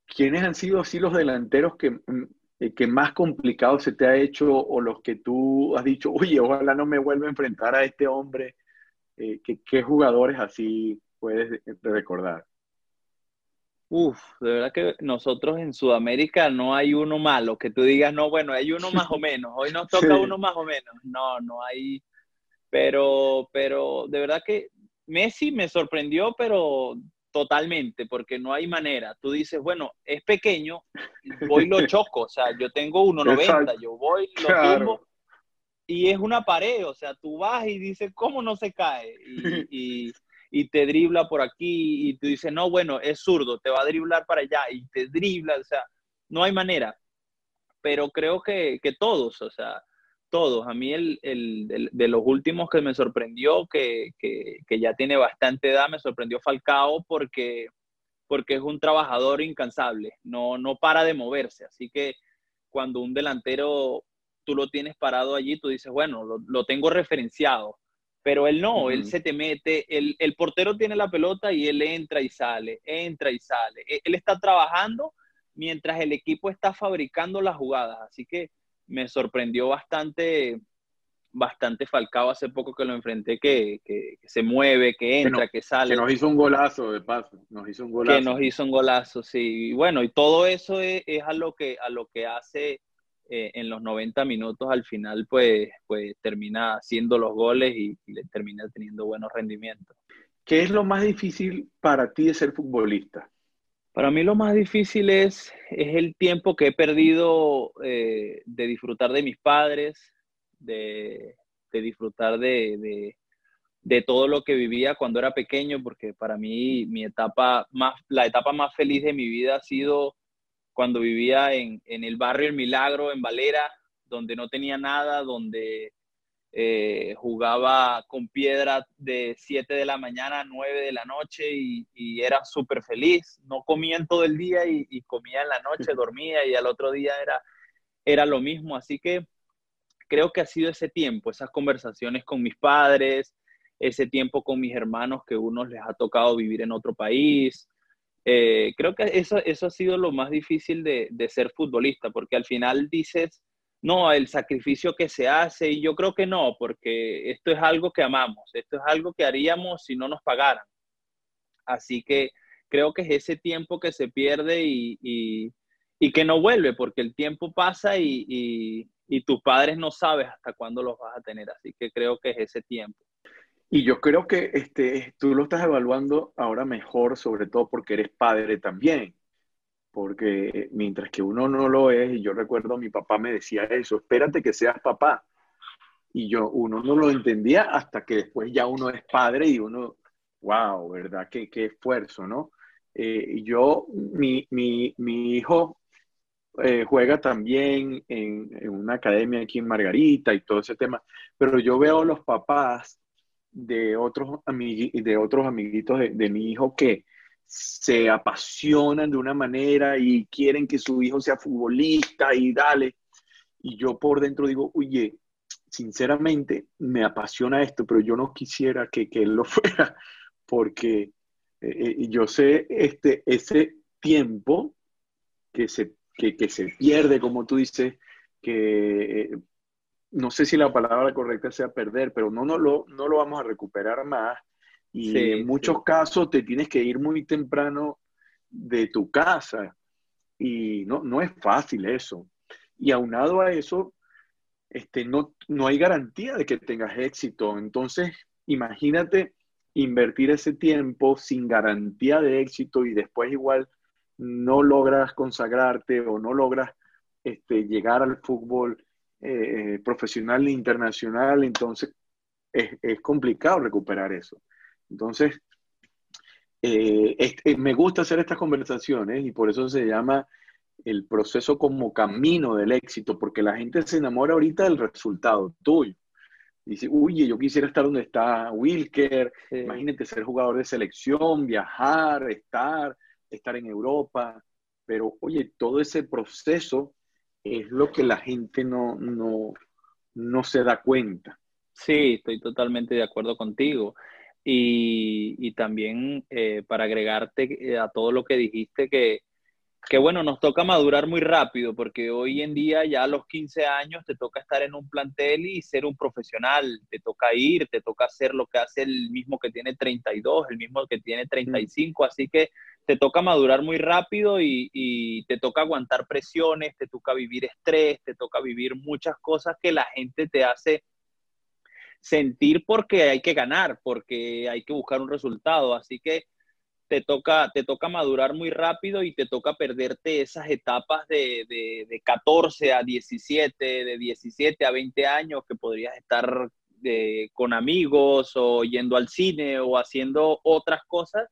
¿quiénes han sido así los delanteros que, mm, eh, que más complicado se te ha hecho o los que tú has dicho, oye, ojalá no me vuelva a enfrentar a este hombre? Eh, ¿qué, jugadores así puedes recordar? Uf, de verdad que nosotros en Sudamérica no hay uno malo, que tú digas, no, bueno, hay uno más o menos, hoy nos toca uno más o menos. No, no hay, pero, pero de verdad que Messi me sorprendió, pero totalmente, porque no hay manera. Tú dices, bueno, es pequeño, voy lo choco, o sea, yo tengo 1,90, yo voy, lo tumbo, y es una pared, o sea, tú vas y dices, ¿cómo no se cae? Y, y, te dribla por aquí, y tú dices, no, bueno, es zurdo, te va a driblar para allá, y te dribla, o sea, no hay manera. Pero creo que, que todos, o sea, todos. A mí el, el, de los últimos que me sorprendió, que, que, que, ya tiene bastante edad, me sorprendió Falcao porque, porque es un trabajador incansable, no, no para de moverse. Así que cuando un delantero tú lo tienes parado allí, tú dices, bueno, lo, lo tengo referenciado. Pero él no, él se te mete, el, el portero tiene la pelota y él entra y sale, entra y sale. E, él está trabajando mientras el equipo está fabricando las jugadas. Así que me sorprendió bastante, bastante Falcao hace poco que lo enfrenté, que, se mueve, que entra, que, sale. Que nos hizo un golazo de paso, nos hizo un golazo. Que nos hizo un golazo, sí. Y bueno, y todo eso es, a, lo que, a lo que hace eh, en los 90 minutos al final, pues, pues termina haciendo los goles y, y le termina teniendo buenos rendimientos. ¿Qué es lo más difícil para ti de ser futbolista? Para mí lo más difícil es, es el tiempo que he perdido eh, de disfrutar de mis padres, de, disfrutar de, todo lo que vivía cuando era pequeño, porque para mí mi etapa más, la etapa más feliz de mi vida ha sido cuando vivía en, en el barrio El Milagro, en Valera, donde no tenía nada, donde eh, jugaba con piedra de 7 de la mañana a 9 de la noche y, era súper feliz. No comía en todo el día y, comía en la noche, dormía y al otro día era, era lo mismo. Así que creo que ha sido ese tiempo, esas conversaciones con mis padres, ese tiempo con mis hermanos que unos les ha tocado vivir en otro país. Eh, creo que eso, eso ha sido lo más difícil de, de ser futbolista, porque al final dices, no, el sacrificio que se hace, y yo creo que no, porque esto es algo que amamos, esto es algo que haríamos si no nos pagaran. Así que creo que es ese tiempo que se pierde y, que no vuelve, porque el tiempo pasa y, y, tus padres no sabes hasta cuándo los vas a tener, así que creo que es ese tiempo. Y yo creo que este, tú lo estás evaluando ahora mejor, sobre todo porque eres padre también porque mientras que uno no lo es, y yo recuerdo mi papá me decía eso, espérate que seas papá. Y yo, uno no lo entendía hasta que después ya uno es padre y uno, wow, ¿verdad? Qué, qué esfuerzo, ¿no? Eh, yo, mi, mi, mi hijo eh, juega también en, en, una academia aquí en Margarita y todo ese tema, pero yo veo los papás de otros, de otros amiguitos de, de mi hijo que se apasionan de una manera y quieren que su hijo sea futbolista y dale. Y yo por dentro digo, oye, sinceramente me apasiona esto, pero yo no quisiera que, él lo fuera, porque eh, eh, yo sé este, ese tiempo que se, que, se pierde, como tú dices, que eh, no sé si la palabra correcta sea perder, pero no, no, lo, no lo vamos a recuperar más y en muchos casos te tienes que ir muy temprano de tu casa. Y no, no es fácil eso. Y aunado a eso, este, no, no hay garantía de que tengas éxito. Entonces, imagínate invertir ese tiempo sin garantía de éxito y después igual no logras consagrarte o no logras este, llegar al fútbol eh, profesional e internacional, entonces es, es, complicado recuperar eso. Entonces, este, me gusta hacer estas conversaciones y por eso se llama el proceso como camino del éxito, porque la gente se enamora ahorita del resultado tuyo. Dice, uy, yo quisiera estar donde está Wilker, imagínate ser jugador de selección, viajar, estar, estar en Europa, pero oye, todo ese proceso es lo que la gente no, no, no se da cuenta. Sí, estoy totalmente de acuerdo contigo. Y, y también eh, para agregarte eh, a todo lo que dijiste, que que bueno, nos toca madurar muy rápido porque hoy en día ya a los 15 años te toca estar en un plantel y ser un profesional, te toca ir, te toca hacer lo que hace el mismo que tiene 32, el mismo que tiene 35, así que te toca madurar muy rápido y, y te toca aguantar presiones, te toca vivir estrés, te toca vivir muchas cosas que la gente te hace sentir porque hay que ganar, porque hay que buscar un resultado, así que te toca, te toca madurar muy rápido y te toca perderte esas etapas de, de, 14 a 17, de 17 a 20 años que podrías estar eh, con amigos o yendo al cine o haciendo otras cosas.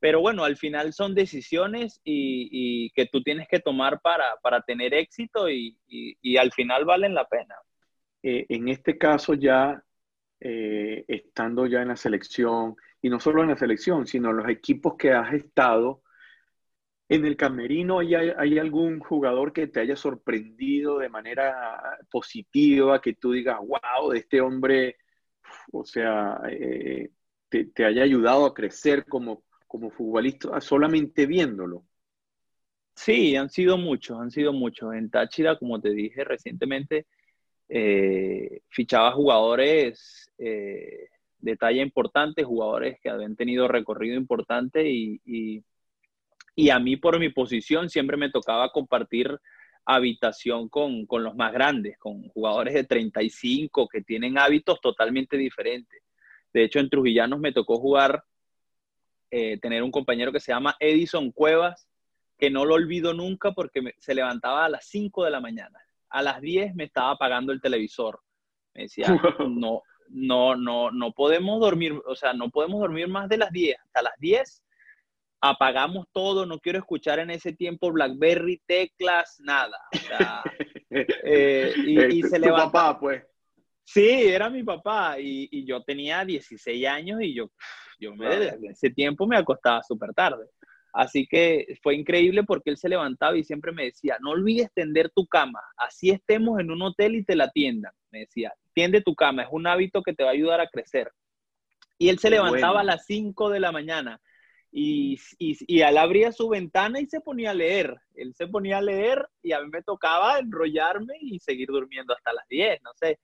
Pero bueno, al final son decisiones y, que tú tienes que tomar para, para tener éxito y, y, al final valen la pena. Eh, en este caso ya, eh, estando ya en la selección, y no solo en la selección, sino en los equipos que has estado. En el camerino, ¿hay, hay algún jugador que te haya sorprendido de manera positiva, que tú digas, wow, este hombre, o sea, eh, te, haya ayudado a crecer como, como futbolista solamente viéndolo? Sí, han sido muchos, han sido muchos. En Táchira, como te dije recientemente, eh, fichaba jugadores eh, de talla importante, jugadores que habían tenido recorrido importante y, y, a mí por mi posición siempre me tocaba compartir habitación con, con, los más grandes, con jugadores de 35 que tienen hábitos totalmente diferentes. De hecho, en Trujillanos me tocó jugar, eh, tener un compañero que se llama Edison Cuevas, que no lo olvido nunca porque se levantaba a las 5 de la mañana. A las 10 me estaba apagando el televisor. Me decía, no, no, no, no podemos dormir, o sea, no podemos dormir más de las 10. Hasta las 10 apagamos todo, no quiero escuchar en ese tiempo BlackBerry, teclas, nada. Eh, y, se le papá, pues. Sí, era mi papá y, yo tenía 16 años y yo, yo me, ese tiempo me acostaba súper tarde. Así que fue increíble porque él se levantaba y siempre me decía, no olvides tender tu cama, así estemos en un hotel y te la atiendan. Me decía, tiende tu cama, es un hábito que te va a ayudar a crecer. Y él se levantaba a las 5 de la mañana y, y, y él abría su ventana y se ponía a leer. Él se ponía a leer y a mí me tocaba enrollarme y seguir durmiendo hasta las 10, no sé.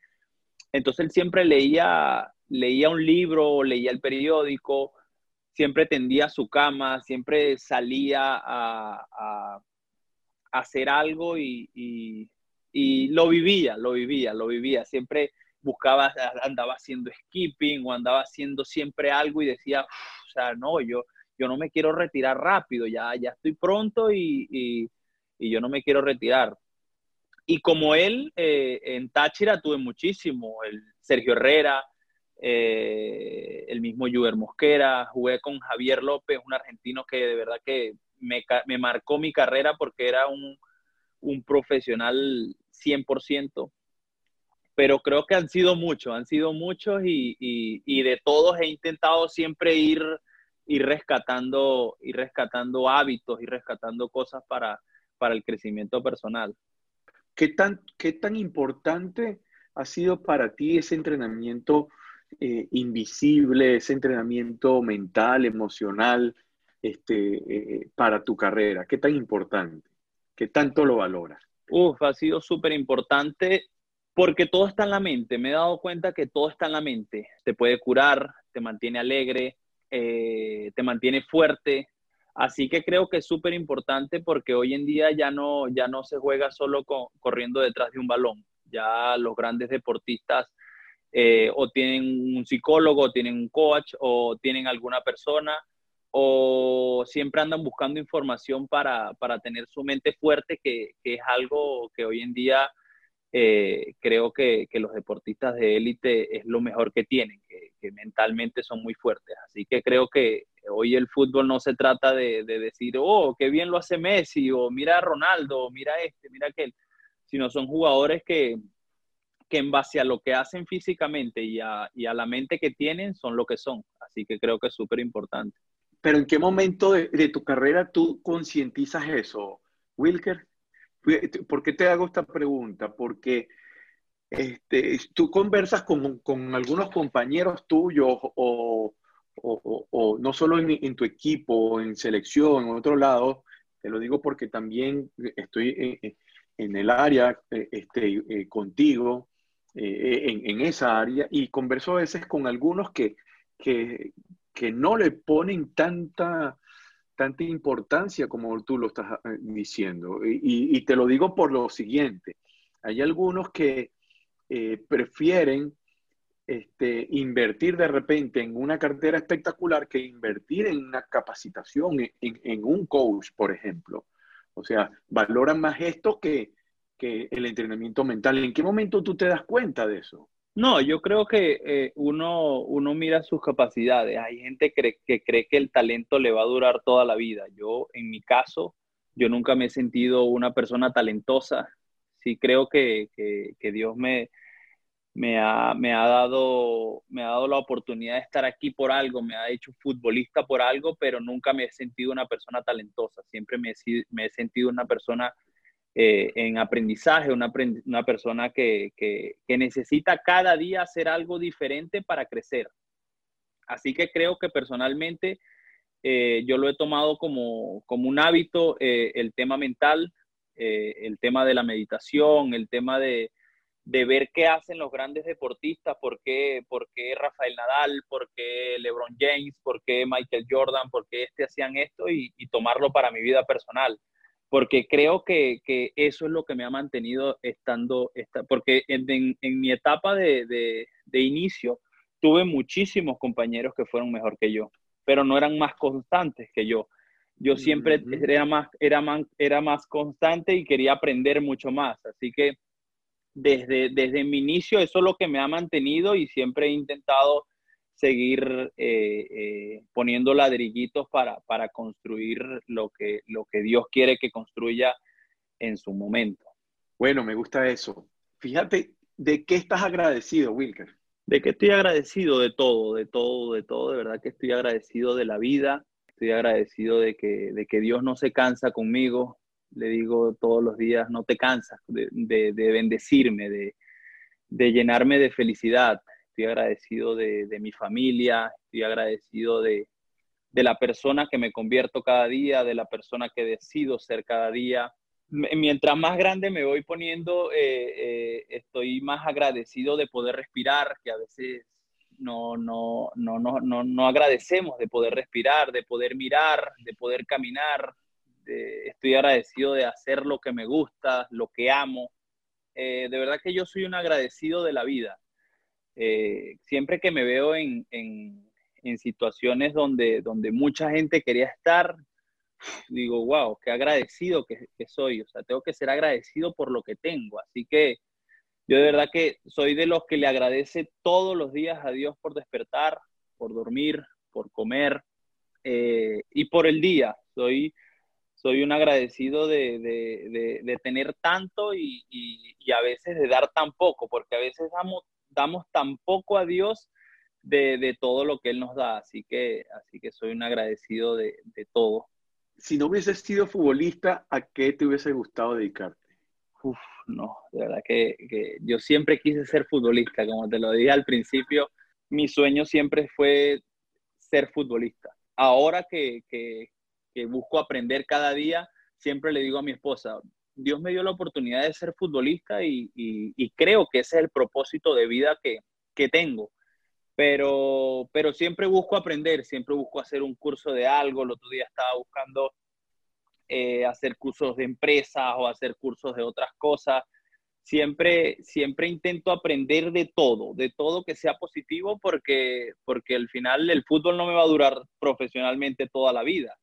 Entonces él siempre leía, leía un libro, leía el periódico, siempre tendía su cama, siempre salía a, a, hacer algo y, y, lo vivía, lo vivía, lo vivía. Siempre buscaba, andaba haciendo skipping o andaba haciendo siempre algo y decía, o sea, no, yo, yo no me quiero retirar rápido, ya, ya estoy pronto y, y, yo no me quiero retirar. Y como él, eh, en Táchira tuve muchísimo, el Sergio Herrera, eh, el mismo Juber Mosquera, jugué con Javier López, un argentino que de verdad que me, me marcó mi carrera porque era un, un profesional 100% pero creo que han sido muchos, han sido muchos y, y, de todos he intentado siempre ir, ir, rescatando, ir rescatando hábitos y rescatando cosas para, para el crecimiento personal. ¿Qué tan, ¿Qué tan importante ha sido para ti ese entrenamiento eh, invisible, ese entrenamiento mental, emocional, este, eh, para tu carrera? ¿Qué tan importante? ¿Qué tanto lo valoras? Uf, ha sido súper importante porque todo está en la mente. Me he dado cuenta que todo está en la mente. Te puede curar, te mantiene alegre, eh, te mantiene fuerte. Así que creo que es súper importante porque hoy en día ya no, ya no se juega solo corriendo detrás de un balón. Ya los grandes deportistas eh, o tienen un psicólogo, o tienen un coach, o tienen alguna persona, o siempre andan buscando información para, para tener su mente fuerte, que, que es algo que hoy en día eh, creo que, los deportistas de élite es lo mejor que tienen, que, mentalmente son muy fuertes. Así que creo que hoy el fútbol no se trata de, decir, oh, qué bien lo hace Messi, o mira a Ronaldo, o mira este, mira aquel, sino son jugadores que, que en base a lo que hacen físicamente y a, y a la mente que tienen, son lo que son. Así que creo que es súper importante. Pero ¿en qué momento de, de tu carrera tú concientizas eso, Wilker? ¿Por qué te hago esta pregunta? Porque este, tú conversas con, algunos compañeros tuyos o, no solo en, tu equipo, en selección, en otro lado, te lo digo porque también estoy en, el área eh, este, eh, contigo, eh, en, esa área, y converso a veces con algunos que, que, que no le ponen tanta tanta importancia como tú lo estás eh, diciendo. Y, te lo digo por lo siguiente. Hay algunos que eh, prefieren este, invertir de repente en una cartera espectacular que invertir en una capacitación, en, un coach, por ejemplo. O sea, valoran más esto que, que el entrenamiento mental. ¿En qué momento tú te das cuenta de eso? No, yo creo que eh, uno, uno mira sus capacidades. Hay gente que, cree que el talento le va a durar toda la vida. Yo, en mi caso, yo nunca me he sentido una persona talentosa. Sí creo que, que, Dios me, me, ha, me, ha dado, me ha dado la oportunidad de estar aquí por algo, me ha hecho futbolista por algo, pero nunca me he sentido una persona talentosa. Siempre me me he sentido una persona eh, en aprendizaje, una, una persona que, que, necesita cada día hacer algo diferente para crecer. Así que creo que personalmente eh, yo lo he tomado como, como un hábito, eh, el tema mental, el tema de la meditación, el tema de, de, ver qué hacen los grandes deportistas, por qué, por qué Rafael Nadal, por qué LeBron James, por qué Michael Jordan, por qué este hacían esto y, y tomarlo para mi vida personal porque creo que, eso es lo que me ha mantenido estando, porque en, mi etapa de, inicio tuve muchísimos compañeros que fueron mejor que yo, pero no eran más constantes que yo. Yo siempre era, más, era, más, era más constante y quería aprender mucho más, así que desde, desde mi inicio eso es lo que me ha mantenido y siempre he intentado seguir eh, eh, poniendo ladrillitos para, para construir lo que, lo que Dios quiere que construya en su momento. Bueno, me gusta eso. Fíjate, ¿de qué estás agradecido, Wilker? ¿De qué estoy agradecido? De todo, de todo, de todo. De verdad que estoy agradecido de la vida. Estoy agradecido de que, de que Dios no se cansa conmigo. Le digo todos los días, no te cansas de, de, de bendecirme, de, de llenarme de felicidad estoy agradecido de, mi familia, estoy agradecido de, la persona que me convierto cada día, de la persona que decido ser cada día. Mientras más grande me voy poniendo, eh, eh, estoy más agradecido de poder respirar, que a veces no, no, no, no, no, agradecemos de poder respirar, de poder mirar, de poder caminar. estoy agradecido de hacer lo que me gusta, lo que amo. Eh, de verdad que yo soy un agradecido de la vida. Eh, siempre que me veo en, situaciones donde, donde mucha gente quería estar, digo, wow, qué agradecido que, soy. O sea, tengo que ser agradecido por lo que tengo. Así que yo de verdad que soy de los que le agradece todos los días a Dios por despertar, por dormir, por comer eh, y por el día. Soy, soy un agradecido de, tener tanto y, y, a veces de dar tan poco, porque a veces damos damos tan poco a Dios de, todo lo que Él nos da. Así que, así que soy un agradecido de, todo. Si no hubieses sido futbolista, ¿a qué te hubiese gustado dedicarte? Uf, no, de verdad que, yo siempre quise ser futbolista, como te lo dije al principio, mi sueño siempre fue ser futbolista. Ahora que, busco aprender cada día, siempre le digo a mi esposa, Dios me dio la oportunidad de ser futbolista y, creo que ese es el propósito de vida que, tengo. Pero, pero siempre busco aprender, siempre busco hacer un curso de algo. El otro día estaba buscando eh, hacer cursos de empresas o hacer cursos de otras cosas. Siempre, siempre intento aprender de todo, de todo que sea positivo, porque, porque al final el fútbol no me va a durar profesionalmente toda la vida.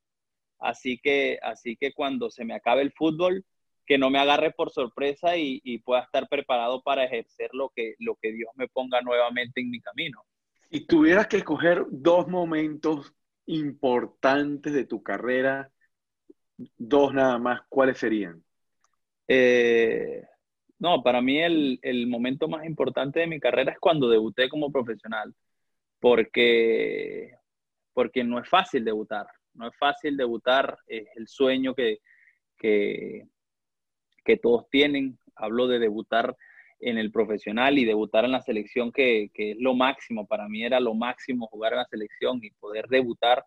Así que, así que cuando se me acabe el fútbol, que no me agarre por sorpresa y, y, pueda estar preparado para ejercer lo que, lo que Dios me ponga nuevamente en mi camino. Si tuvieras que escoger dos momentos importantes de tu carrera, dos nada más, ¿cuáles serían? Eh, no, para mí el, el, momento más importante de mi carrera es cuando debuté como profesional, porque, porque no es fácil debutar, no es fácil debutar, es el sueño que, que, que todos tienen. Hablo de debutar en el profesional y debutar en la selección, que, es lo máximo. Para mí era lo máximo jugar en la selección y poder debutar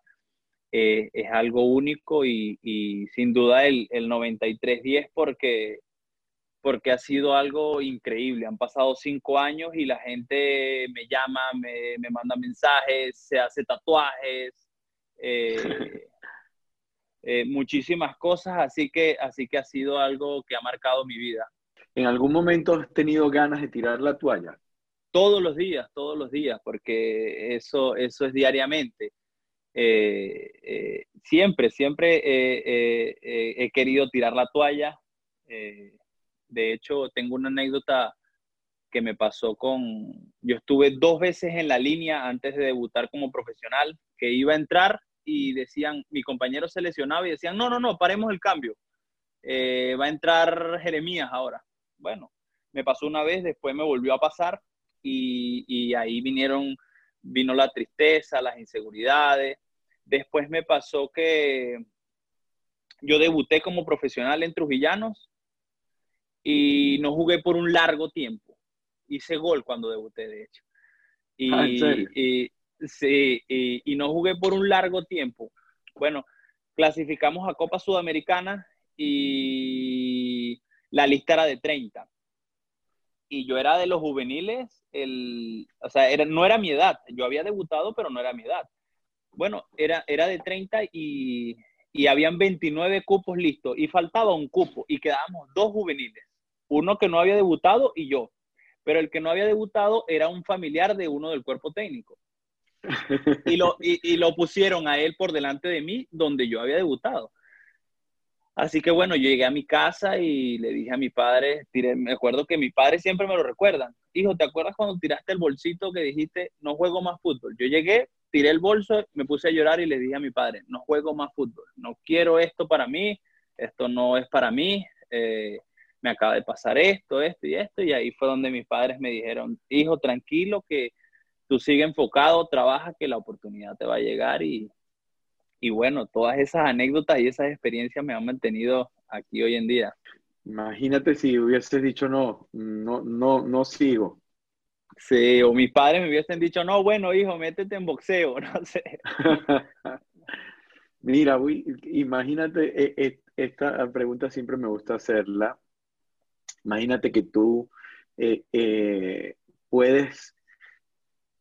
eh, es algo único y, y sin duda el, el 93-10 porque, porque ha sido algo increíble. Han pasado cinco años y la gente me llama, me, me manda mensajes, se hace tatuajes. Eh, eh, muchísimas cosas, así que, así que ha sido algo que ha marcado mi vida. ¿En algún momento has tenido ganas de tirar la toalla? Todos los días, todos los días, porque eso, eso es diariamente. Eh, eh, siempre, siempre he querido tirar la toalla. de hecho, tengo una anécdota que me pasó con, yo estuve dos veces en la línea antes de debutar como profesional, que iba a entrar y decían, mi compañero se lesionaba y decían, no, no, no, paremos el cambio. va a entrar Jeremías ahora bueno, me pasó una vez, después me volvió a pasar y, ahí vinieron, vino la tristeza, las inseguridades. Después me pasó que yo debuté como profesional en Trujillanos y no jugué por un largo tiempo. Hice gol cuando debuté, de hecho. Y, ah, y sí, y, no jugué por un largo tiempo. Bueno, clasificamos a Copa Sudamericana y la lista era de 30. Y yo era de los juveniles, el, o sea, era, no era mi edad. Yo había debutado, pero no era mi edad. Bueno, era, era de 30 y, y habían 29 cupos listos y faltaba un cupo y quedábamos dos juveniles. Uno que no había debutado y yo. Pero el que no había debutado era un familiar de uno del cuerpo técnico. Y lo, y, lo pusieron a él por delante de mí donde yo había debutado. Así que bueno, yo llegué a mi casa y le dije a mi padre, tiré, me acuerdo que mi padre siempre me lo recuerdan. Hijo, ¿te acuerdas cuando tiraste el bolsito que dijiste, no juego más fútbol? Yo llegué, tiré el bolso, me puse a llorar y le dije a mi padre, no juego más fútbol, no quiero esto para mí, esto no es para mí, eh, me acaba de pasar esto, esto y esto. Y ahí fue donde mis padres me dijeron, hijo, tranquilo, que tú sigue enfocado, trabaja, que la oportunidad te va a llegar y, y bueno, todas esas anécdotas y esas experiencias me han mantenido aquí hoy en día. Imagínate si hubieses dicho no, no, no, no sigo. Sí, o mis padres me hubiesen dicho, no, bueno, hijo, métete en boxeo, no sé. Mira, imagínate, e, e, esta pregunta siempre me gusta hacerla. Imagínate que tú eh, eh, puedes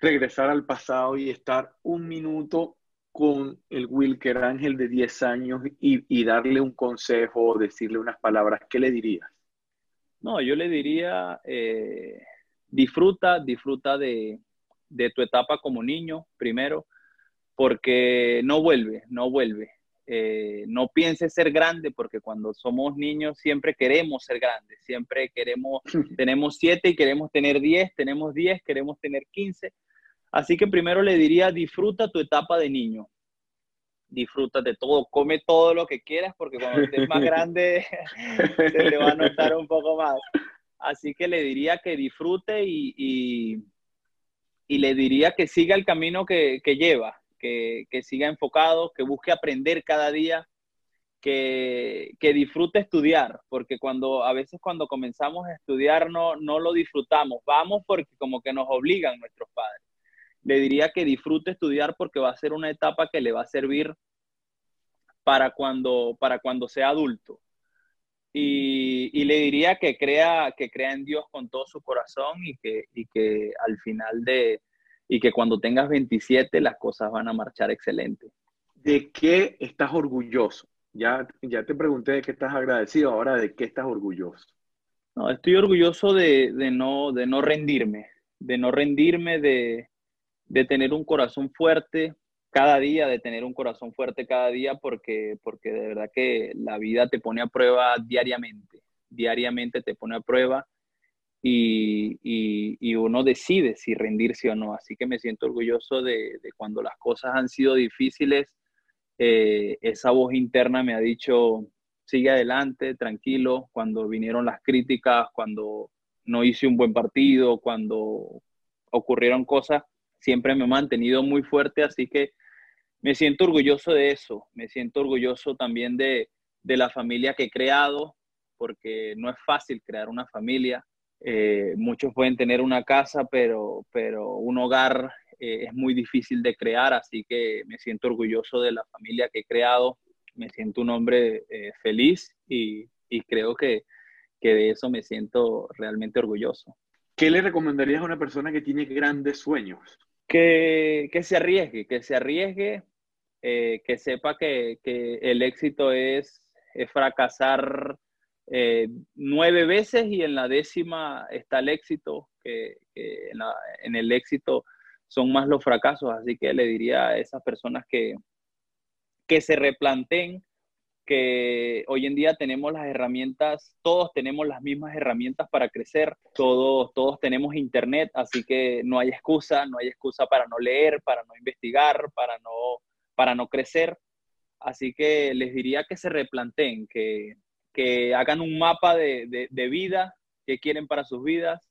regresar al pasado y estar un minuto con el Wilker Ángel de 10 años y, darle un consejo, decirle unas palabras, ¿qué le dirías? No, yo le diría, eh, disfruta, disfruta de, tu etapa como niño primero, porque no vuelve, no vuelve. Eh, no pienses ser grande, porque cuando somos niños siempre queremos ser grandes, siempre queremos, tenemos 7 y queremos tener 10, tenemos 10, queremos tener 15 Así que primero le diría, disfruta tu etapa de niño. Disfruta de todo, come todo lo que quieras porque cuando estés más grande se te va a notar un poco más. Así que le diría que disfrute y, y, le diría que siga el camino que, lleva, que, siga enfocado, que busque aprender cada día, que, que, disfrute estudiar, porque cuando a veces cuando comenzamos a estudiar no, no lo disfrutamos, vamos porque como que nos obligan nuestros padres le diría que disfrute estudiar porque va a ser una etapa que le va a servir para cuando, para cuando sea adulto. Y, le diría que crea, que crea en Dios con todo su corazón y que, y que al final de, y que cuando tengas 27 las cosas van a marchar excelente. ¿De qué estás orgulloso? Ya, ya te pregunté de qué estás agradecido, ahora de qué estás orgulloso. No, estoy orgulloso de, de, no, de no rendirme, de no rendirme, de, de tener un corazón fuerte cada día, de tener un corazón fuerte cada día, porque, porque de verdad que la vida te pone a prueba diariamente, diariamente te pone a prueba y, y, uno decide si rendirse o no. Así que me siento orgulloso de, de cuando las cosas han sido difíciles, eh, esa voz interna me ha dicho, sigue adelante, tranquilo, cuando vinieron las críticas, cuando no hice un buen partido, cuando ocurrieron cosas, siempre me he mantenido muy fuerte, así que me siento orgulloso de eso, me siento orgulloso también de, de la familia que he creado, porque no es fácil crear una familia. Eh, muchos pueden tener una casa, pero, pero un hogar eh, es muy difícil de crear, así que me siento orgulloso de la familia que he creado, me siento un hombre eh, feliz y, y creo que, que, de eso me siento realmente orgulloso. ¿Qué le recomendarías a una persona que tiene grandes sueños? Que, que se arriesgue, que se arriesgue, eh, que sepa que, que, el éxito es, es fracasar eh, nueve veces y en la décima está el éxito, que, en, el éxito son más los fracasos, así que le diría a esas personas que, que se replanteen que hoy en día tenemos las herramientas, todos tenemos las mismas herramientas para crecer, todos, todos tenemos internet, así que no hay excusa, no hay excusa para no leer, para no investigar, para no, para no crecer. Así que les diría que se replanteen, que, que hagan un mapa de, de, de, vida que quieren para sus vidas,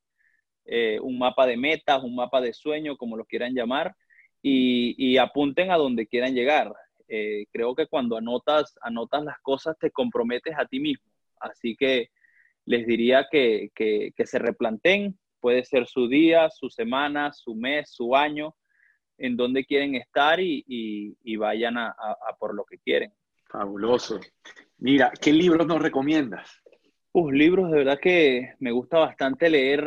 eh, un mapa de metas, un mapa de sueño, como lo quieran llamar, y, y apunten a donde quieran llegar. Eh, creo que cuando anotas, anotas las cosas te comprometes a ti mismo. Así que les diría que, que, que se replanten, puede ser su día, su semana, su mes, su año, en donde quieren estar y, y, y vayan a, a, a, por lo que quieren. Fabuloso. Mira, ¿qué libros nos recomiendas? Uh, libros de verdad que me gusta bastante leer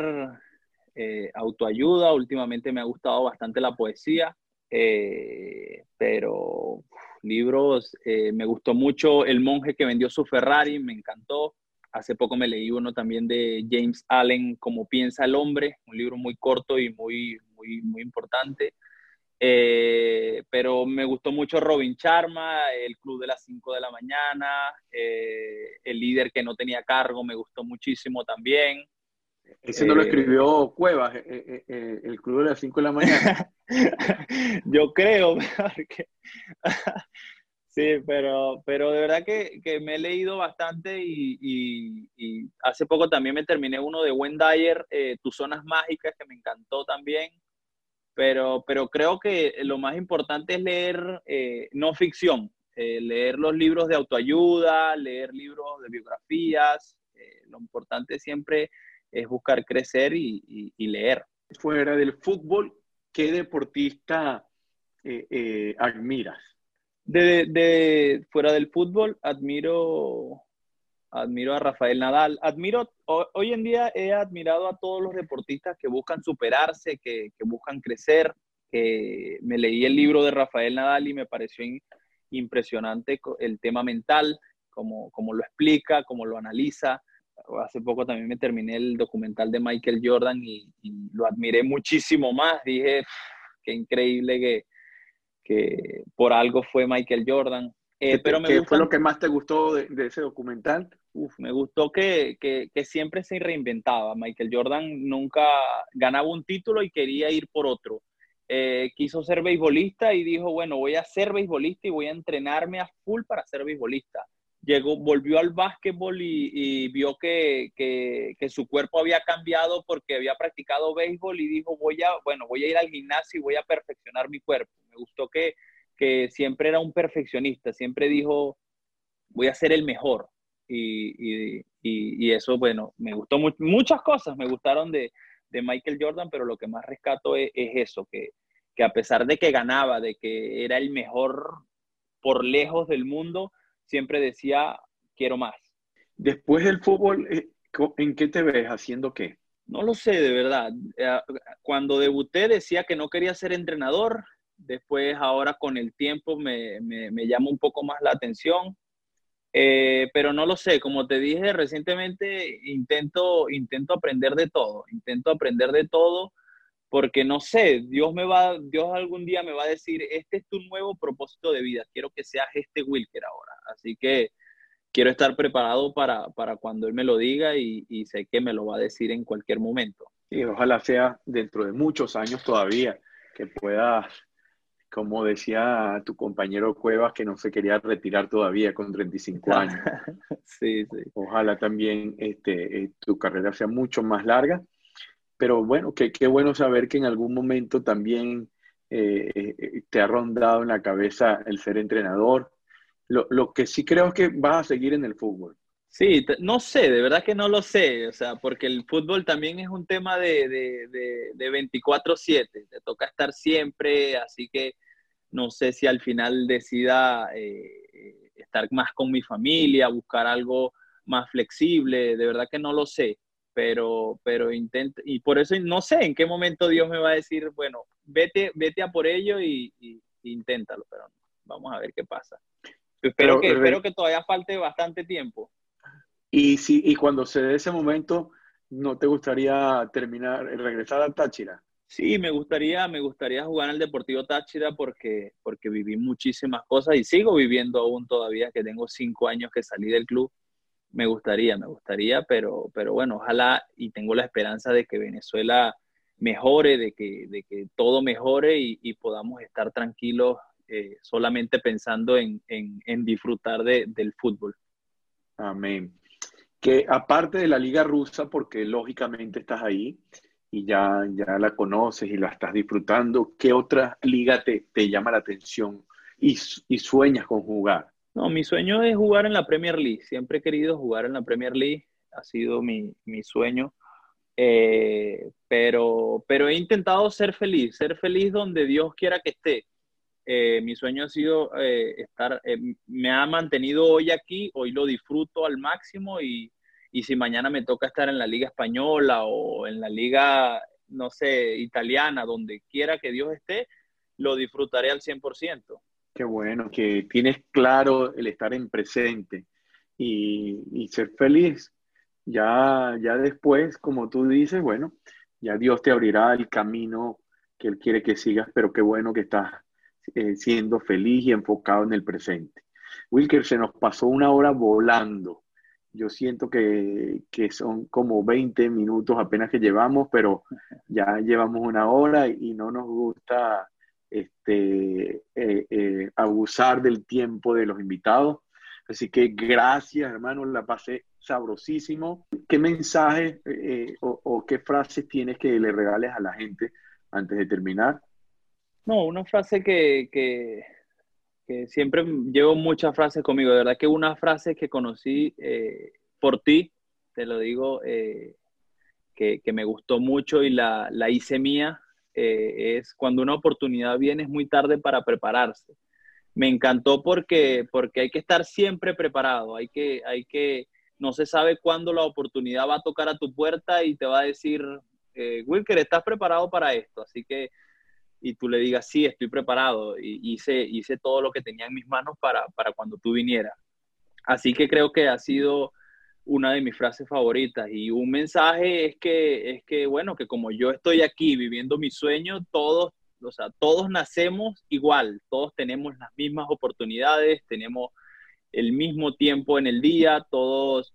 eh, autoayuda, últimamente me ha gustado bastante la poesía, eh, pero libros, eh, me gustó mucho El monje que vendió su Ferrari, me encantó. Hace poco me leí uno también de James Allen, Cómo piensa el hombre, un libro muy corto y muy, muy, muy importante. Eh, pero me gustó mucho Robin Charma, El Club de las 5 de la mañana, eh, El líder que no tenía cargo, me gustó muchísimo también. Ese no lo escribió Cuevas, eh, El Club de las 5 de la mañana. Yo creo, porque... Sí, pero, pero de verdad que, que me he leído bastante y, y, y, hace poco también me terminé uno de Wendy eh, Tus Zonas Mágicas, que me encantó también. Pero, pero creo que lo más importante es leer eh, no ficción, eh, leer los libros de autoayuda, leer libros de biografías. Eh, lo importante siempre es buscar crecer y, y, leer. Fuera del fútbol, ¿qué deportista admiras? De, de, fuera del fútbol, admiro, admiro a Rafael Nadal. Admiro, hoy en día he admirado a todos los deportistas que buscan superarse, que, que buscan crecer. Que me leí el libro de Rafael Nadal y me pareció in, impresionante el tema mental, como, como lo explica, como lo analiza. Hace poco también me terminé el documental de Michael Jordan y, y lo admiré muchísimo más. Dije, qué increíble que, que por algo fue Michael Jordan. Eh, pero me ¿Qué gustan... fue lo que más te gustó de, de ese documental? Me gustó que, que, siempre se reinventaba. Michael Jordan nunca ganaba un título y quería ir por otro. Eh, quiso ser beisbolista y dijo, bueno, voy a ser beisbolista y voy a entrenarme a full para ser beisbolista. Llegó, volvió al básquetbol y, vio que, que, que, su cuerpo había cambiado porque había practicado béisbol y dijo, voy a, bueno, voy a ir al gimnasio y voy a perfeccionar mi cuerpo. Me gustó que, que siempre era un perfeccionista, siempre dijo, voy a ser el mejor. Y, y, y, y eso, bueno, me gustó mu muchas cosas, me gustaron de, de, Michael Jordan, pero lo que más rescato es, es eso, que, que, a pesar de que ganaba, de que era el mejor por lejos del mundo, siempre decía, quiero más. Después del fútbol, eh, ¿en qué te ves? ¿Haciendo qué? No lo sé, de verdad. Eh, cuando debuté decía que no quería ser entrenador, Después, ahora con el tiempo, me, me, me llama un poco más la atención. Eh, pero no lo sé, como te dije recientemente, intento, intento aprender de todo, intento aprender de todo porque no sé, Dios me va, Dios algún día me va a decir, este es tu nuevo propósito de vida, quiero que seas este Wilker ahora. Así que quiero estar preparado para, para cuando él me lo diga y, sé que me lo va a decir en cualquier momento. Y ojalá sea dentro de muchos años todavía que puedas, como decía tu compañero Cuevas, que no se quería retirar todavía con 35 años. sí, sí. Ojalá también este, eh, tu carrera sea mucho más larga. Pero bueno, qué bueno saber que en algún momento también eh, eh, te ha rondado en la cabeza el ser entrenador. Lo, lo, que sí creo es que vas a seguir en el fútbol. Sí, no sé, de verdad que no lo sé, o sea, porque el fútbol también es un tema de, de, de, 24/7, te toca estar siempre, así que no sé si al final decida eh, estar más con mi familia, buscar algo más flexible, de verdad que no lo sé, pero, pero intento, y por eso no sé en qué momento Dios me va a decir, bueno, vete, vete a por ello y, y, inténtalo, pero vamos a ver qué pasa. Espero, que, espero que todavía falte bastante tiempo. Y, si, y cuando se dé ese momento, ¿no te gustaría terminar, regresar al Táchira? Sí, me gustaría, me gustaría jugar el Deportivo Táchira porque, porque viví muchísimas cosas y sigo viviendo aún todavía, que tengo cinco años que salí del club me gustaría, me gustaría, pero, pero bueno, ojalá y tengo la esperanza de que Venezuela mejore, de que, de que todo mejore y, podamos estar tranquilos eh, solamente pensando en, en, disfrutar de, del fútbol. Amén. Que aparte de la liga rusa, porque lógicamente estás ahí y ya, ya la conoces y la estás disfrutando, ¿qué otra liga te, te llama la atención y, y sueñas con jugar? No, mi sueño es jugar en la Premier League. Siempre he querido jugar en la Premier League. Ha sido mi, sueño. Eh, pero, pero he intentado ser feliz, ser feliz donde Dios quiera que esté. Eh, mi sueño ha sido eh, estar, me ha mantenido hoy aquí, hoy lo disfruto al máximo y, y si mañana me toca estar en la liga española o en la liga, no sé, italiana, donde quiera que Dios esté, lo disfrutaré al 100%. Qué bueno, que tienes claro el estar en presente y, ser feliz. Ya, ya después, como tú dices, bueno, ya Dios te abrirá el camino que Él quiere que sigas, pero qué bueno que estás eh, siendo feliz y enfocado en el presente. Wilker, se nos pasó una hora volando. Yo siento que, que, son como 20 minutos apenas que llevamos, pero ya llevamos una hora y no nos gusta este, eh, eh, abusar del tiempo de los invitados. Así que gracias, hermano, la pasé sabrosísimo. ¿Qué mensaje eh, o, qué frases tienes que le regales a la gente antes de terminar? No, una frase que, que, siempre llevo muchas frases conmigo. De verdad que una frase que conocí por ti, te lo digo, que, que, me gustó mucho y la, la hice mía, eh, es cuando una oportunidad viene es muy tarde para prepararse. Me encantó porque, porque hay que estar siempre preparado, hay que, hay que, no se sabe cuándo la oportunidad va a tocar a tu puerta y te va a decir, eh, Wilker, ¿estás preparado para esto? Así que, y tú le digas, sí, estoy preparado, y hice, hice todo lo que tenía en mis manos para, para cuando tú vinieras. Así que creo que ha sido una de mis frases favoritas y un mensaje es que, es que, bueno, que como yo estoy aquí viviendo mi sueño, todos, o sea, todos nacemos igual, todos tenemos las mismas oportunidades, tenemos el mismo tiempo en el día, todos,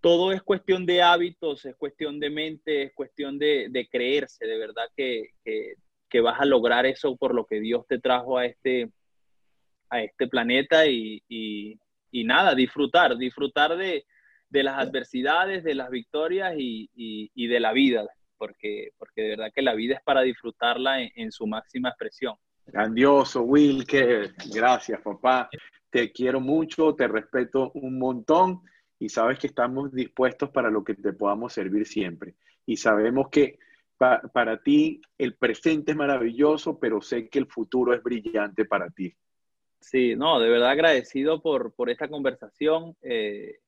todo es cuestión de hábitos, es cuestión de mente, es cuestión de, de creerse, de verdad que, que, que, vas a lograr eso por lo que Dios te trajo a este, a este planeta y, y, y nada, disfrutar, disfrutar de, de las adversidades, de las victorias y, y, de la vida, porque, porque de verdad que la vida es para disfrutarla en, su máxima expresión. Grandioso, Wilker. Gracias, papá. Te quiero mucho, te respeto un montón y sabes que estamos dispuestos para lo que te podamos servir siempre. Y sabemos que para ti el presente es maravilloso, pero sé que el futuro es brillante para ti. Sí, no, de verdad agradecido por, por esta conversación. Eh,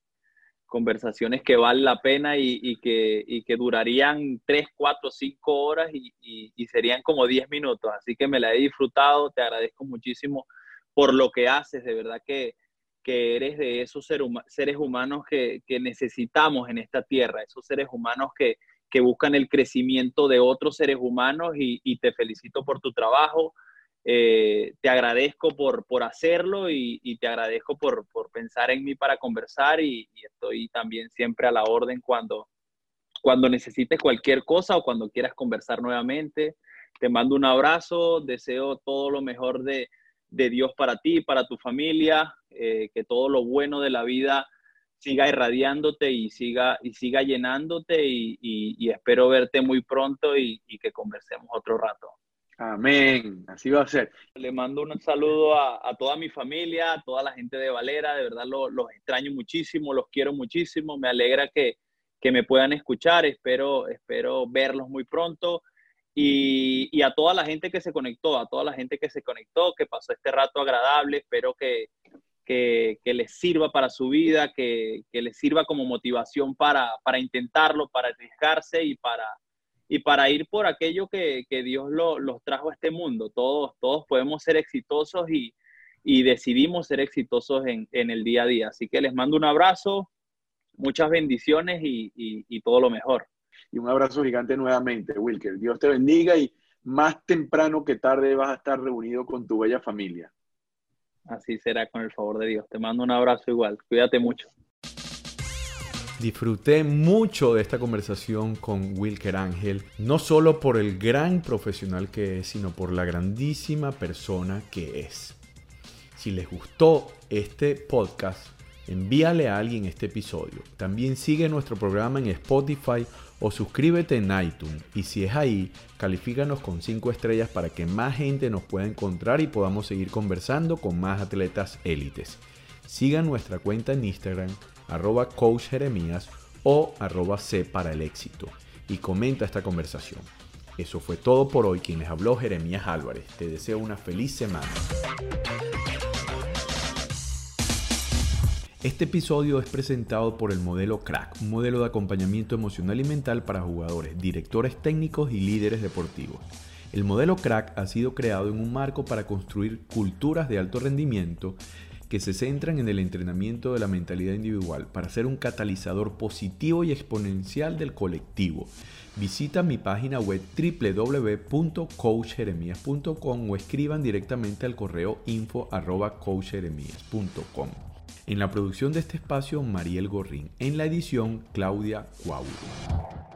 conversaciones que valen la pena y, que, que, durarían 3, 4, 5 horas y, serían como 10 minutos. Así que me la he disfrutado, te agradezco muchísimo por lo que haces, de verdad que, eres de esos seres humanos que, necesitamos en esta tierra, esos seres humanos que, buscan el crecimiento de otros seres humanos y, te felicito por tu trabajo. eh, te agradezco por, por hacerlo y, te agradezco por, por, pensar en mí para conversar y, estoy también siempre a la orden cuando, cuando necesites cualquier cosa o cuando quieras conversar nuevamente. Te mando un abrazo, deseo todo lo mejor de, de Dios para ti, para tu familia, eh, que todo lo bueno de la vida siga irradiándote y siga, y siga llenándote y, y, espero verte muy pronto y, que conversemos otro rato. Amén, así va a ser. Le mando un saludo a, a toda mi familia, a toda la gente de Valera, de verdad los, los extraño muchísimo, los quiero muchísimo, me alegra que, que me puedan escuchar, espero, espero verlos muy pronto. Y, a toda la gente que se conectó, a toda la gente que se conectó, que pasó este rato agradable, espero que, que, les sirva para su vida, que, les sirva como motivación para, intentarlo, para arriesgarse y para, y para ir por aquello que, Dios los trajo a este mundo. Todos, todos podemos ser exitosos y, decidimos ser exitosos en, el día a día. Así que les mando un abrazo, muchas bendiciones y todo lo mejor y un abrazo gigante nuevamente, Wilker. Dios te bendiga y más temprano que tarde vas a estar reunido con tu bella familia. Así será con el favor de Dios. Te mando un abrazo igual. Cuídate mucho. Disfruté mucho de esta conversación con Wilker Ángel, no solo por el gran profesional que es, sino por la grandísima persona que es. Si les gustó este podcast, envíale a alguien este episodio. También sigue nuestro programa en Spotify o suscríbete en iTunes y si es ahí, califícanos con 5 estrellas para que más gente nos pueda encontrar y podamos seguir conversando con más atletas élites. Sigan nuestra cuenta en Instagram, arroba coach Jeremías o arroba C para el éxito y comenta esta conversación. Eso fue todo por hoy. Quien les habló Jeremías Álvarez. Te deseo una feliz semana. Este episodio es presentado por el modelo Crack, un modelo de acompañamiento emocional y mental para jugadores, directores técnicos y líderes deportivos. El modelo Crack ha sido creado en un marco para construir culturas de alto rendimiento que se centran en el entrenamiento de la mentalidad individual para ser un catalizador positivo y exponencial del colectivo. Visita mi página web www.coachjeremías.com o escriban directamente al correo info.coachjeremías.com. En la producción de este espacio, Mariel Gorrín. En la edición, Claudia Cuaulo.